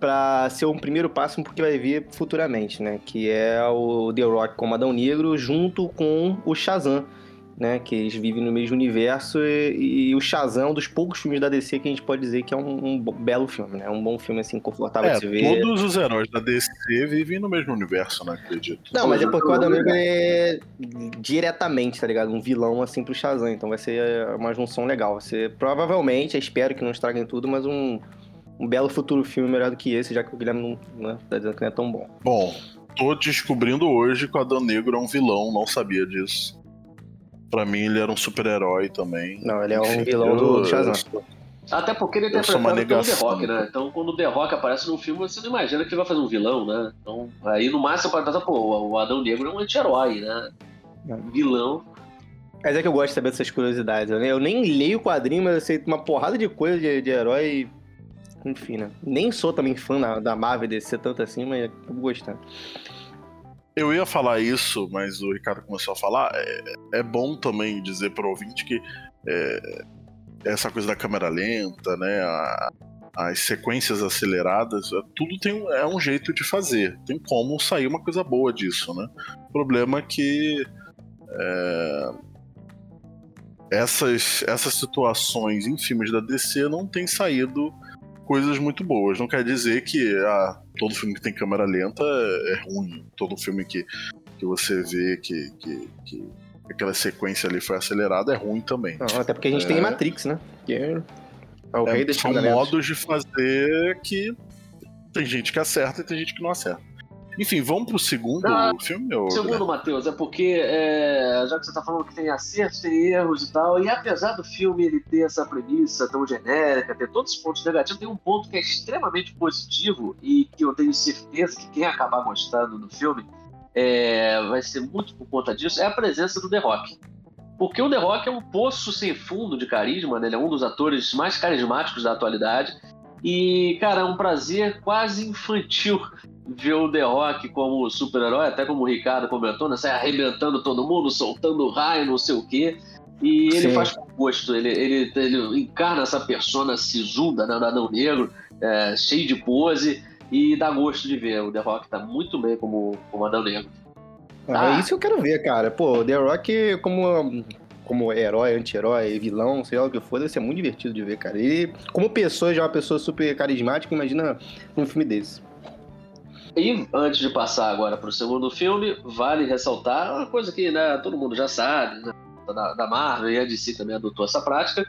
pra ser um primeiro passo porque vai vir futuramente, né? Que é o The Rock como Adão Negro junto com o Shazam. Né? Que eles vivem no mesmo universo e, e o Shazam é um dos poucos filmes da DC que a gente pode dizer que é um, um belo filme, né? Um bom filme, assim, confortável é, de se ver. Todos os heróis da DC vivem no mesmo universo, né? Acredito. Não, mas é porque o Adão Negro é diretamente, tá ligado? Um vilão, assim, pro Shazam. Então vai ser uma junção legal. Vai ser, provavelmente, espero que não estraguem tudo, mas um, um belo futuro filme melhor do que esse, já que o Guilherme não né, tá dizendo que não é tão bom. Bom, tô descobrindo hoje que o Adão Negro é um vilão, não sabia disso. Pra mim, ele era um super-herói também. Não, ele é um vilão do Shazam. Até porque ele é interpretado pelo The Rock, né? Então, quando o The Rock aparece no filme, você não imagina que ele vai fazer um vilão, né? Então, aí no máximo pode pensar, pô, o Adão Negro é um anti-herói, né? Um vilão. Mas é que eu gosto de saber dessas curiosidades. Eu nem, eu nem leio o quadrinho, mas eu sei uma porrada de coisa de, de herói. Enfim, né? Nem sou também fã da, da Marvel DC tanto assim, mas tô gostando. Eu ia falar isso, mas o Ricardo começou a falar. É, é bom também dizer para o ouvinte que é, essa coisa da câmera lenta, né? A, as sequências aceleradas, é, tudo tem é um jeito de fazer. Tem como sair uma coisa boa disso, né? O problema é que é, essas, essas situações em filmes da DC não têm saído coisas muito boas. Não quer dizer que ah, todo filme que tem câmera lenta é, é ruim. Todo filme que, que você vê que, que, que aquela sequência ali foi acelerada é ruim também. Não, até porque a gente é... tem Matrix, né? Que é, é o é, rei das São modos de fazer que tem gente que acerta e tem gente que não acerta. Enfim, vamos pro segundo ah, filme? Ou... Segundo, Matheus, é porque, é, já que você tá falando que tem acertos, tem erros e tal, e apesar do filme ele ter essa premissa tão genérica, ter todos os pontos negativos, tem um ponto que é extremamente positivo e que eu tenho certeza que quem acabar gostando do filme é, vai ser muito por conta disso, é a presença do The Rock. Porque o The Rock é um poço sem fundo de carisma, né? ele é um dos atores mais carismáticos da atualidade. E, cara, é um prazer quase infantil ver o The Rock como super-herói, até como o Ricardo comentou, né? Sai arrebentando todo mundo, soltando raio, não sei o quê. E ele Sim. faz com gosto, ele, ele, ele encarna essa persona sisuda, né, Adão Negro, é, cheio de pose, e dá gosto de ver. O The Rock tá muito bem como, como Adão Negro. Ah, é isso que eu quero ver, cara. Pô, The Rock como, como herói, anti-herói, vilão, sei lá o que for, deve ser muito divertido de ver, cara. Ele, como pessoa, já é uma pessoa super carismática, imagina um filme desse. E antes de passar agora para o segundo filme, vale ressaltar uma coisa que né, todo mundo já sabe, né, da, da Marvel e a DC também adotou essa prática.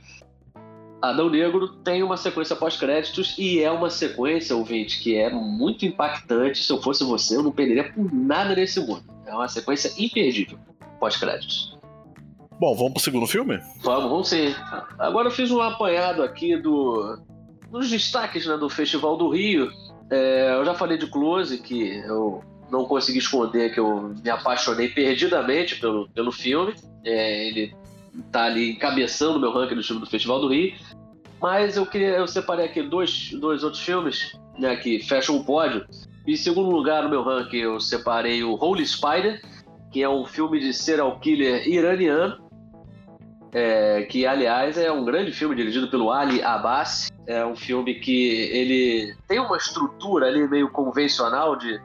Adão Negro tem uma sequência pós-créditos e é uma sequência, ouvinte, que é muito impactante. Se eu fosse você, eu não perderia por nada nesse mundo. É uma sequência imperdível pós-créditos. Bom, vamos pro segundo filme? Vamos, vamos sim. Agora eu fiz um apanhado aqui do, dos destaques né, do Festival do Rio é, eu já falei de Close, que eu não consegui esconder que eu me apaixonei perdidamente pelo, pelo filme. É, ele tá ali encabeçando o meu ranking do filme do Festival do Rio. Mas eu queria, eu separei aqui dois, dois outros filmes né, que fecham o pódio. Em segundo lugar no meu ranking eu separei o Holy Spider, que é um filme de serial killer iraniano, é, que aliás é um grande filme dirigido pelo Ali Abbas. É um filme que ele tem uma estrutura ali meio convencional de,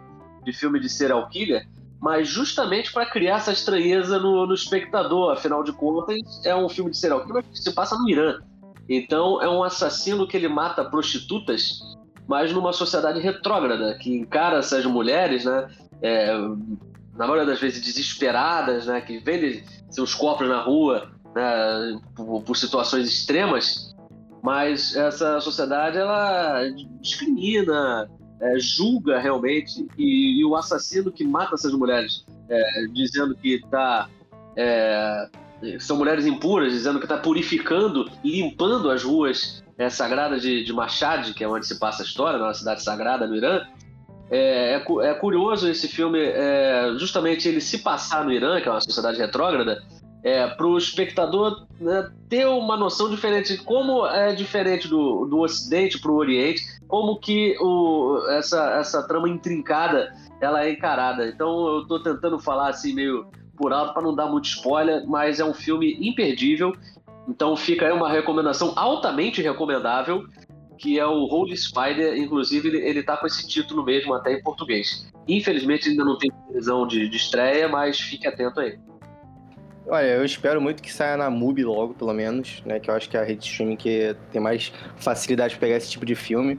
de filme de serial killer, mas justamente para criar essa estranheza no, no, espectador. Afinal de contas, é um filme de serial killer que se passa no Irã. Então, é um assassino que ele mata prostitutas, mas numa sociedade retrógrada, que encara essas mulheres, né? É, na maioria das vezes desesperadas, né? Que vendem seus corpos na rua né? por, por situações extremas mas essa sociedade ela discrimina, é, julga realmente e, e, o assassino que mata essas mulheres, é, dizendo que está é, são mulheres impuras, dizendo que está purificando e limpando as ruas é, sagradas de, de Mashhad, que é onde se passa a história, na cidade sagrada no Irã. É, é, é curioso esse filme, é, justamente ele se passar no Irã, que é uma sociedade retrógrada, é, para o espectador né, ter uma noção diferente de como é diferente do, do Ocidente para o Oriente, como que o, essa, essa trama intrincada ela é encarada. Então eu estou tentando falar assim meio por alto para não dar muito spoiler, mas é um filme imperdível. Então fica aí uma recomendação altamente recomendável, que é o Holy Spider. Inclusive ele, ele tá com esse título mesmo até em português. Infelizmente ainda não tem previsão de, de estreia, mas fique atento aí. Olha, eu espero muito que saia na MUBI logo, pelo menos, né? Que eu acho que é a rede de streaming que tem mais facilidade de pegar esse tipo de filme.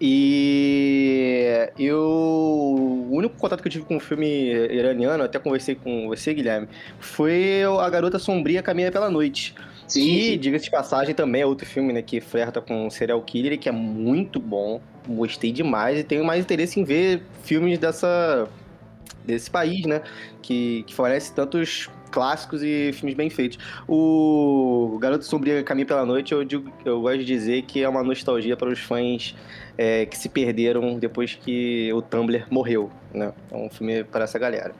E eu. O único contato que eu tive com um filme iraniano, até conversei com você, Guilherme, foi A Garota Sombria Caminha pela Noite. Sim, sim. diga-se de passagem, também é outro filme, né, que flerta com serial killer, que é muito bom. Gostei demais e tenho mais interesse em ver filmes dessa desse país, né, que, que fornece tantos clássicos e filmes bem feitos. O Garoto Sombria Caminho pela Noite, eu, digo, eu gosto de dizer que é uma nostalgia para os fãs é, que se perderam depois que o Tumblr morreu, né? É um filme para essa galera.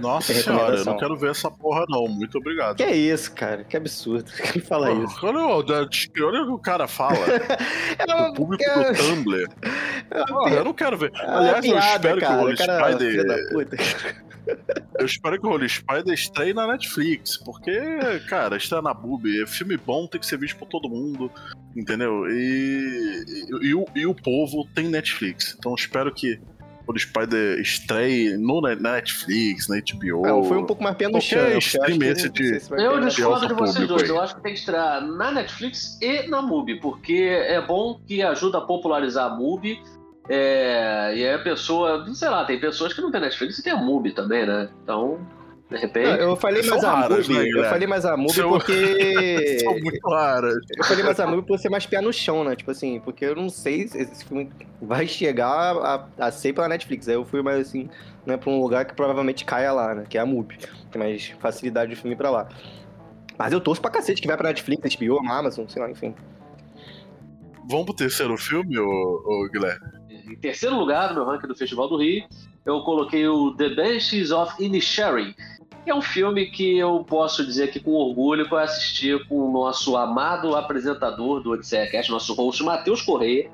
Nossa Fica a senhora, eu não quero ver essa porra não. Muito obrigado. Que é isso, cara? Que absurdo. [laughs] Quem fala Pô, isso? Olha, o- olha o que o cara fala. [laughs] É o público é- do Tumblr. é uma Porra, eu não quero ver. É Aliás, eu piada, espero que o cara. Holy O cara é filho Spider. Eu espero que o Holy Spider estreie na Netflix. Porque, cara, estreia na Boob. Filme bom tem que ser visto por todo mundo. Entendeu? E, e, e o, e o povo tem Netflix. Então eu espero que o Holy Spider estreie no, na Netflix, na HBO. Não, foi um pouco mais pé no chão. eu esse de- se Eu discordo alto de vocês dois. aí. Eu acho que tem que estrear na Netflix e na MUBI, porque é bom que ajuda a popularizar a MUBI. É, e aí a pessoa, sei lá, tem pessoas que não tem Netflix e tem a MUBI também, né? Então, de Não, repente. eu falei mais a raras, Mubi, né, eu falei mais a Mubi São- porque... [laughs] São muito claras. Eu falei mais a Mubi por ser mais pé no chão, né? Tipo assim, porque eu não sei se esse filme vai chegar a, a ser pela Netflix. Aí eu fui mais assim, né, pra um lugar que provavelmente caia lá, né? Que é a Mubi. Tem mais facilidade de filme pra lá. Mas eu torço pra cacete que vai pra Netflix, HBO, Amazon, sei lá, enfim. Vamos pro terceiro filme, ô, ô Guilherme? Em terceiro lugar no meu ranking do Festival do Rio, eu coloquei o The Banshees of Inisherin. Que É um filme que eu posso dizer aqui com orgulho que eu assisti com o nosso amado apresentador do Odisseia Cast, nosso host Matheus Correia.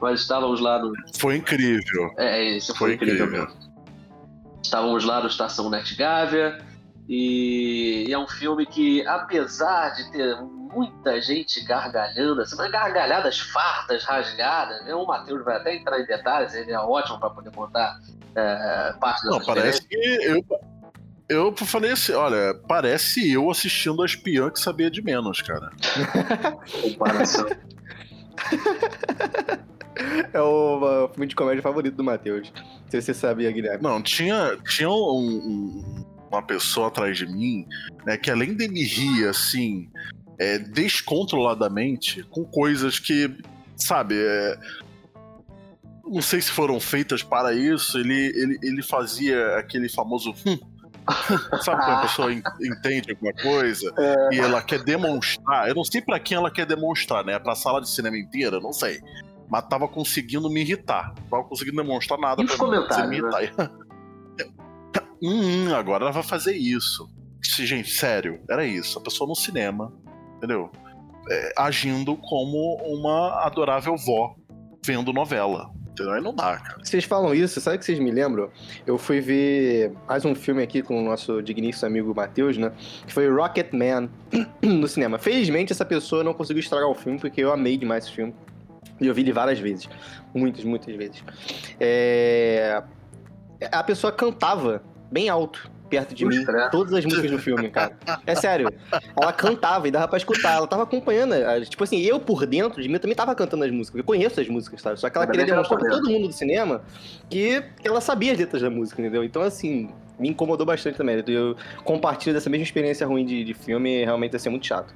Nós estávamos lá no. Foi incrível. É, esse foi, Foi incrível incrível. mesmo. Estávamos lá no Estação Net Gávea e é um filme que, apesar de ter muita gente gargalhando, assim, mas gargalhadas fartas, rasgadas, né? o Matheus vai até entrar em detalhes, ele é ótimo para poder contar é, parte Não, dessa parece que eu. Eu falei assim, olha, parece eu assistindo a espiã que sabia de menos, cara. [laughs] comparação. É o, uh, filme de comédia favorito do Matheus. Não sei se você sabia, Guilherme. Não, tinha, tinha um- um- uma pessoa atrás de mim, né, que além de me rir, assim, é, descontroladamente, com coisas que, sabe, é, não sei se foram feitas para isso, ele, ele, ele fazia aquele famoso hum. [laughs] Sabe quando a pessoa en- entende alguma coisa e ela quer demonstrar? Eu não sei pra quem ela quer demonstrar, né? Pra sala de cinema inteira? Não sei. Mas tava conseguindo me irritar. Tava conseguindo demonstrar nada E pra comentários, me irritar. [laughs] hum, agora ela vai fazer isso. Gente, sério, era isso. A pessoa no cinema, entendeu? É, agindo como uma adorável vó vendo novela. Entendeu? Aí não dá, cara. Vocês falam isso, sabe o que vocês me lembram? Eu fui ver mais um filme aqui com o nosso digníssimo amigo Matheus, né? Que foi Rocket Man [clears throat] no cinema. Felizmente essa pessoa não conseguiu estragar o filme, porque eu amei demais esse filme. E eu vi ele várias vezes. Muitas, muitas vezes. É... A pessoa cantava bem alto perto de mim Credo. todas as músicas do filme, cara. É sério. Ela cantava e dava pra escutar. Ela tava acompanhando. a- Tipo assim, eu por dentro de mim também tava cantando as músicas. Eu conheço as músicas, sabe? Só que ela queria demonstrar pra todo mundo do cinema que ela sabia as letras da música, entendeu? Então, assim, me incomodou bastante também. Eu compartilho dessa mesma experiência ruim de, de filme, realmente ia ser muito chato.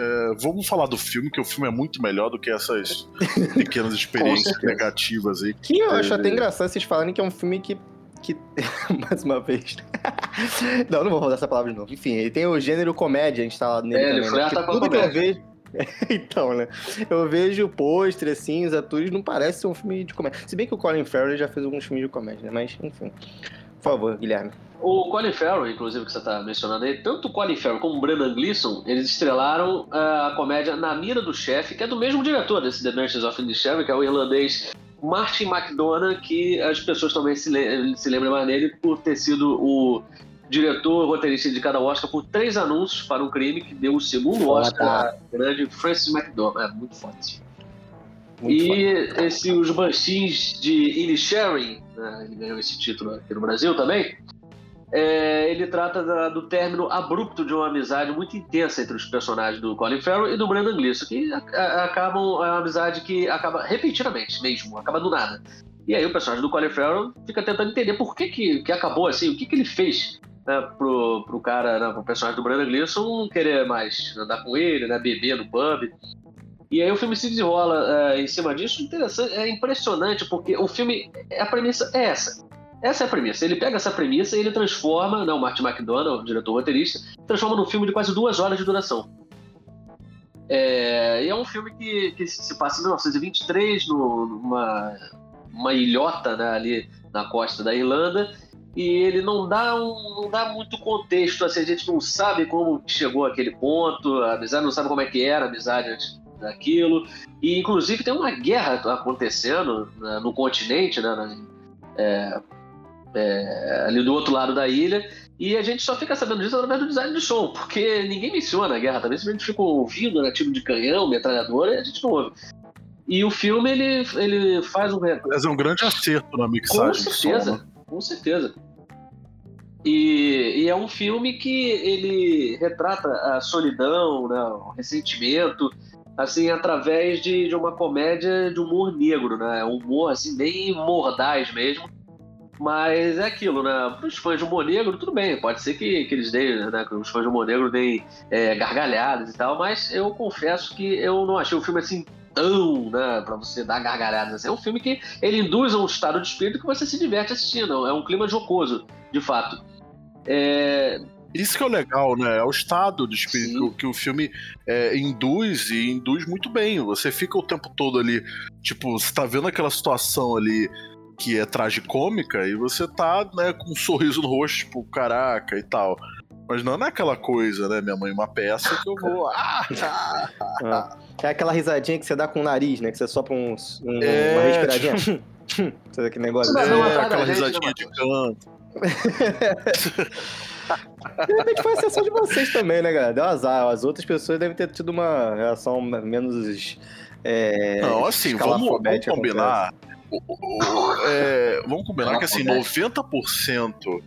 É, vamos falar do filme, que o filme é muito melhor do que essas pequenas [laughs] experiências negativas aí. Que eu acho até engraçado vocês falarem que é um filme que. Que... [laughs] Mais uma vez. [laughs] não, não vou falar essa palavra de novo. Enfim, ele tem o gênero comédia, gente tá nele É, ele também, né? tudo que eu comédia. vejo. [laughs] então, né? Eu vejo o pôster, assim, os atores, não parece ser um filme de comédia. Se bem que o Colin Farrell já fez alguns filmes de comédia, né? Mas, enfim. Por favor, Guilherme. O Colin Farrell, inclusive, que você está mencionando aí, tanto o Colin Farrell como o Brendan Gleeson, eles estrelaram ah, a comédia Na Mira do Chefe, que é do mesmo diretor desse The Mansions of Inisherin, que é o irlandês Martin McDonagh, que as pessoas também se, le- se lembram mais dele por ter sido o diretor roteirista indicado ao Oscar por três anúncios para um crime, que deu o segundo Foda. Oscar grande Francis McDormand. É muito foda esse. Muito e foda. esse, os Banshees de Inisherin, né, ele ganhou esse título aqui no Brasil também, é, ele trata da, do término abrupto de uma amizade muito intensa entre os personagens do Colin Farrell e do Brandon Gleeson, que a, a, acabam é uma amizade que acaba repentinamente mesmo, acaba do nada. E aí o personagem do Colin Farrell fica tentando entender por que, que, que acabou assim, o que, que ele fez né, pro, pro cara, né, pro personagem do Brandon Gleeson não querer mais andar com ele, né, beber no pub. E aí o filme se desenrola é, em cima disso. Interessante, é impressionante, porque o filme, a premissa é essa. Essa é a premissa. Ele pega essa premissa e ele transforma, não, o Martin McDonald, o diretor roteirista, transforma num filme de quase duas horas de duração. É, e é um filme que, que se passa em 1923, no, numa uma ilhota né, ali na costa da Irlanda, e ele não dá, um, não dá muito contexto, assim, a gente não sabe como chegou àquele ponto, a amizade não sabe como é que era a amizade antes daquilo, e inclusive tem uma guerra acontecendo né, no continente, né, é, é, ali do outro lado da ilha, e a gente só fica sabendo disso através do design do som, porque ninguém menciona a guerra também, se a gente ficou ouvindo né, tiro de canhão, metralhadora, a gente não ouve. E o filme, ele, ele faz um... Mas é um grande acerto na mixagem. Com certeza, som, né? com certeza. E, e, é um filme que ele retrata a solidão, né, o ressentimento, assim, através de, de uma comédia de humor negro, né? Um humor, assim, bem mordaz mesmo. Mas é aquilo, né? Para os fãs de humor negro, tudo bem. Pode ser que, que eles deem, né? Que os fãs de humor negro deem é, gargalhadas e tal. Mas eu confesso que eu não achei o filme assim tão, né? Pra você dar gargalhadas. Assim. É um filme que ele induz a um estado de espírito que você se diverte assistindo. É um clima jocoso, de fato. É, isso que é o legal, né? É o estado de espírito que, que, o filme é, induz e induz muito bem. Você fica o tempo todo ali, tipo, você tá vendo aquela situação ali que é tragicômica e você tá, né, com um sorriso no rosto, tipo, caraca e tal. Mas não é aquela coisa, né? Minha mãe uma peça que eu vou. Ah, ah, ah. É aquela risadinha que você dá com o nariz, né? Que você sopra um, um é... uma respiradinha. [laughs] Sabe aquele negócio? É, é aquela risadinha de canto. [laughs] De repente foi a sensação de vocês também, né, galera? Deu azar. As outras pessoas devem ter tido uma reação menos. É, não, assim, vamos, vamos combinar. É, vamos combinar que assim, 90%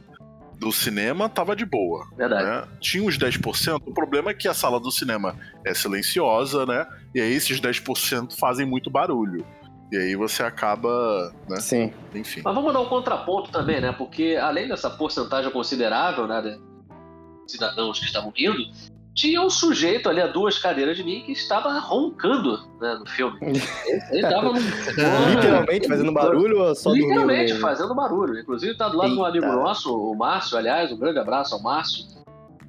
do cinema tava de boa. Verdade. Né? Tinha uns 10%. O problema é que a sala do cinema é silenciosa, né? E aí esses 10% fazem muito barulho. E aí você acaba, né? Sim. Enfim. Mas vamos dar um contraponto também, né? Porque além dessa porcentagem considerável, né, de cidadãos que estavam rindo, tinha um sujeito ali a duas cadeiras de mim que estava roncando né, no filme. [laughs] Ele estava literalmente fazendo barulho ou só Literalmente fazendo barulho. Inclusive está do lado Eita. de um amigo nosso, o Márcio, aliás, um grande abraço ao Márcio.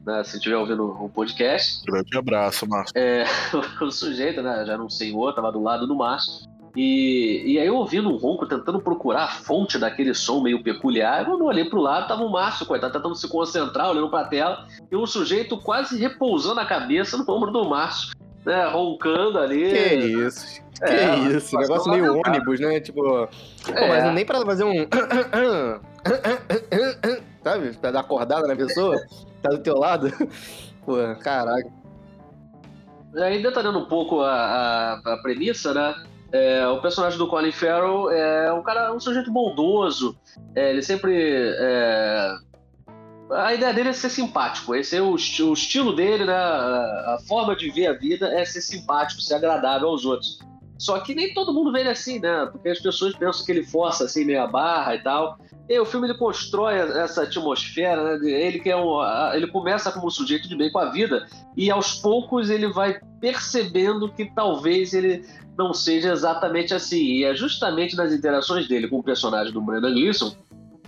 Né, se estiver ouvindo o podcast. Grande abraço, Márcio. É, [laughs] o sujeito, né, já não sei o outro, estava do lado do Márcio. E, e aí eu ouvindo um ronco, tentando procurar a fonte daquele som meio peculiar, eu não olhei pro lado, tava o Márcio, coitado, tentando se concentrar, olhando pra tela, e um sujeito quase repousando a cabeça no ombro do Márcio, né, roncando ali. Que isso, que é, isso, negócio meio ônibus, né, tipo... Pô, é. mas nem pra fazer um... [coughs] Sabe, pra dar acordada na pessoa, tá do teu lado. [laughs] Pô, caraca. Aí detalhando um pouco a, a, a premissa, né, é, o personagem do Colin Farrell é um cara, um sujeito bondoso. É, ele sempre. É... A ideia dele é ser simpático. Esse é o, o estilo dele, né? A, a, forma de ver a vida é ser simpático, ser agradável aos outros. Só que nem todo mundo vê ele assim, né? Porque as pessoas pensam que ele força assim meia barra e tal. O filme ele constrói essa atmosfera, né? Ele que é um, ele começa como um sujeito de bem com a vida e aos poucos ele vai percebendo que talvez ele não seja exatamente assim. E é justamente nas interações dele com o personagem do Brendan Gleeson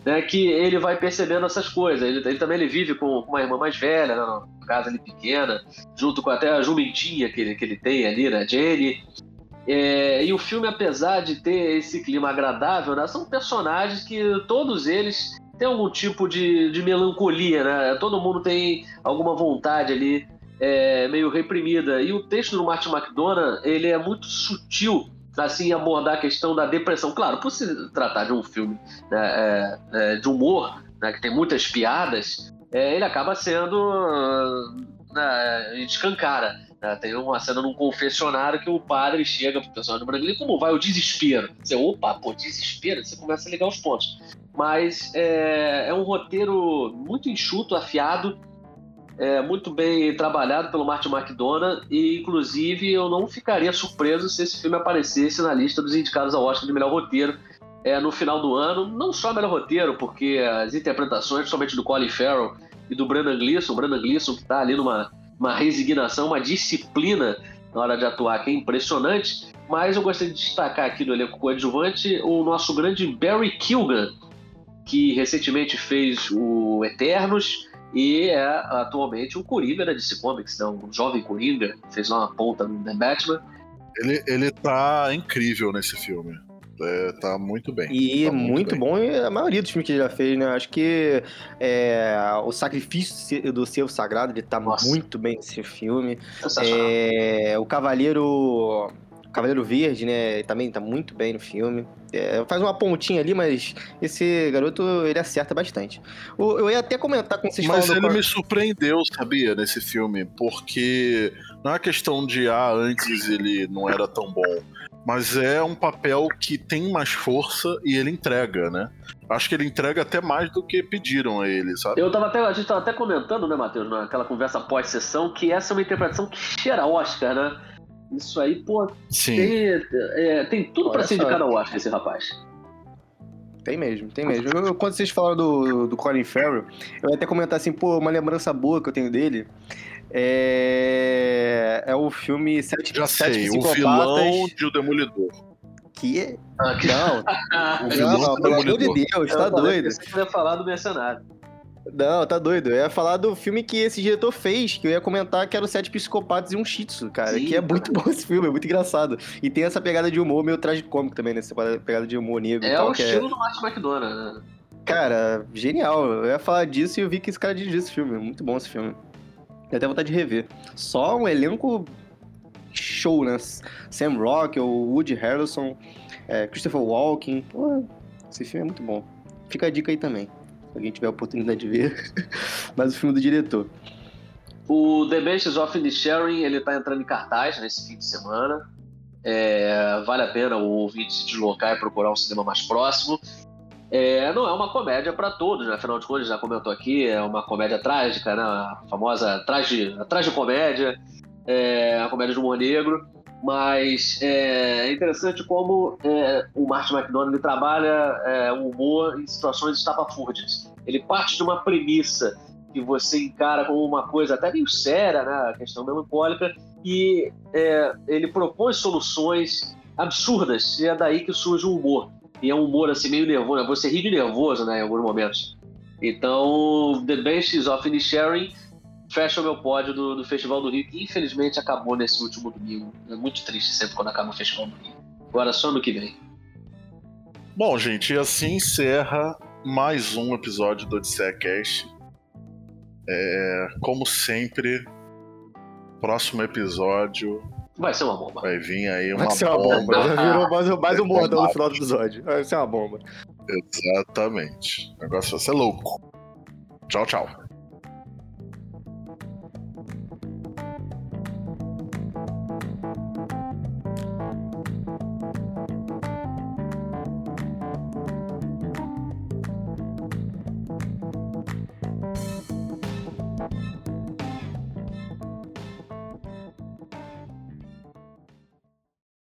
né, que ele vai percebendo essas coisas. Ele, ele também ele vive com, com, uma irmã mais velha, né, numa casa ali pequena, junto com até a jumentinha que ele, que ele tem ali, né, Jenny. É, e o filme, apesar de ter esse clima agradável, né, são personagens que todos eles têm algum tipo de, de melancolia, né? Todo mundo tem alguma vontade ali é, meio reprimida. E o texto do Martin McDonough, ele é muito sutil assim abordar a questão da depressão. Claro, por se tratar de um filme né, é, é, de humor, né, que tem muitas piadas, é, ele acaba sendo né, escancara. Tem uma cena num confessionário que o padre chega pro personagem do e como vai o desespero? Você, opa, pô, desespero? Você começa a ligar os pontos. mas é, é um roteiro muito enxuto, afiado, é, muito bem trabalhado pelo Martin McDonough e, inclusive, eu não ficaria surpreso se esse filme aparecesse na lista dos indicados ao Oscar de melhor roteiro é, no final do ano. Não só melhor roteiro, porque as interpretações, somente do Colin Farrell e do Brandon Gleeson, Brandon Gleeson que está ali numa uma resignação, uma disciplina na hora de atuar que é impressionante. Mas eu gostaria de destacar aqui no elenco coadjuvante o nosso grande Barry Kilgan, que recentemente fez o Eternos, e é atualmente o Coringa da DC Comics, né? um jovem Coringa, fez uma ponta no The Batman. Ele, ele tá incrível nesse filme. É, tá muito bem. E tá muito, muito bom a maioria dos filmes que ele já fez, né? Acho que é, o sacrifício do Servo Sagrado, ele tá Nossa. muito bem nesse filme. É, o Cavaleiro Cavaleiro Verde, né? Também tá muito bem no filme. É, faz uma pontinha ali, mas esse garoto ele acerta bastante. eu ia até comentar com vocês Mas ele do... me surpreendeu, sabia, nesse filme, porque não é questão de ah, antes ele não era tão bom. Mas é um papel que tem mais força e ele entrega, né? Acho que ele entrega até mais do que pediram a ele, sabe? Eu tava até, a gente tava até comentando, né, Matheus, naquela conversa pós-sessão, que essa é uma interpretação que cheira Oscar, né? Isso aí, pô, Sim. Tem, é, tem tudo para ser indicado ao Oscar esse rapaz. Tem mesmo, tem mesmo. Eu, quando vocês falaram do, do Colin Farrell, eu ia até comentar assim, pô, uma lembrança boa que eu tenho dele é, é o filme Sete, Já Sete sei, o vilão de O Demolidor. Que é... Ah, que... Não, [laughs] o vilão não, pelo amor de Deus, tá doido. Você ia falar do Mercenário. Não, tá doido. Eu ia falar do filme que esse diretor fez, que eu ia comentar que era o Sete Psicopatas e um Shih Tzu, cara. Sim, que é muito [laughs] bom esse filme, é muito engraçado. E tem essa pegada de humor meio cômico também, né? Essa pegada de humor negro é e tal. É o estilo é... do Martin McDonald, né? Cara, genial. Eu ia falar disso e eu vi que esse cara dirigiu esse filme. Muito bom esse filme. Tenho até vontade de rever. Só um elenco show, né? Sam Rockwell, Woody Harrelson, é, Christopher Walken. Pô, esse filme é muito bom. Fica a dica aí também alguém tiver a oportunidade de ver. [laughs] Mas o filme do diretor. O The Banshees of Sharing, ele tá entrando em cartaz nesse fim de semana. É, vale a pena o ouvinte se deslocar e procurar um cinema mais próximo. É, não é uma comédia para todos, né? afinal de contas, já comentou aqui, é uma comédia trágica, né? a famosa trage, a comédia, é, a comédia de humor negro mas é, é interessante como é, o Martin McDonald trabalha é, o humor em situações estapafúrdias. Ele parte de uma premissa que você encara como uma coisa até meio séria, né, a questão melancólica, e é, ele propõe soluções absurdas, e é daí que surge o humor. E é um humor assim meio nervoso, né? você ri de nervoso né, em alguns momentos. Então, The Benches of Inisharing fecha o meu pódio do, do Festival do Rio, que infelizmente acabou nesse último domingo. É muito triste sempre quando acaba o Festival do Rio. Agora só no que vem. Bom, gente, e assim encerra mais um episódio do Odisseia Cast. É, como sempre, próximo episódio. Vai ser uma bomba. Vai vir aí uma, vai ser uma bomba. bomba. Já virou mais, mais um bordão no final do episódio. Vai ser uma bomba. Exatamente. O negócio vai ser louco. Tchau, tchau.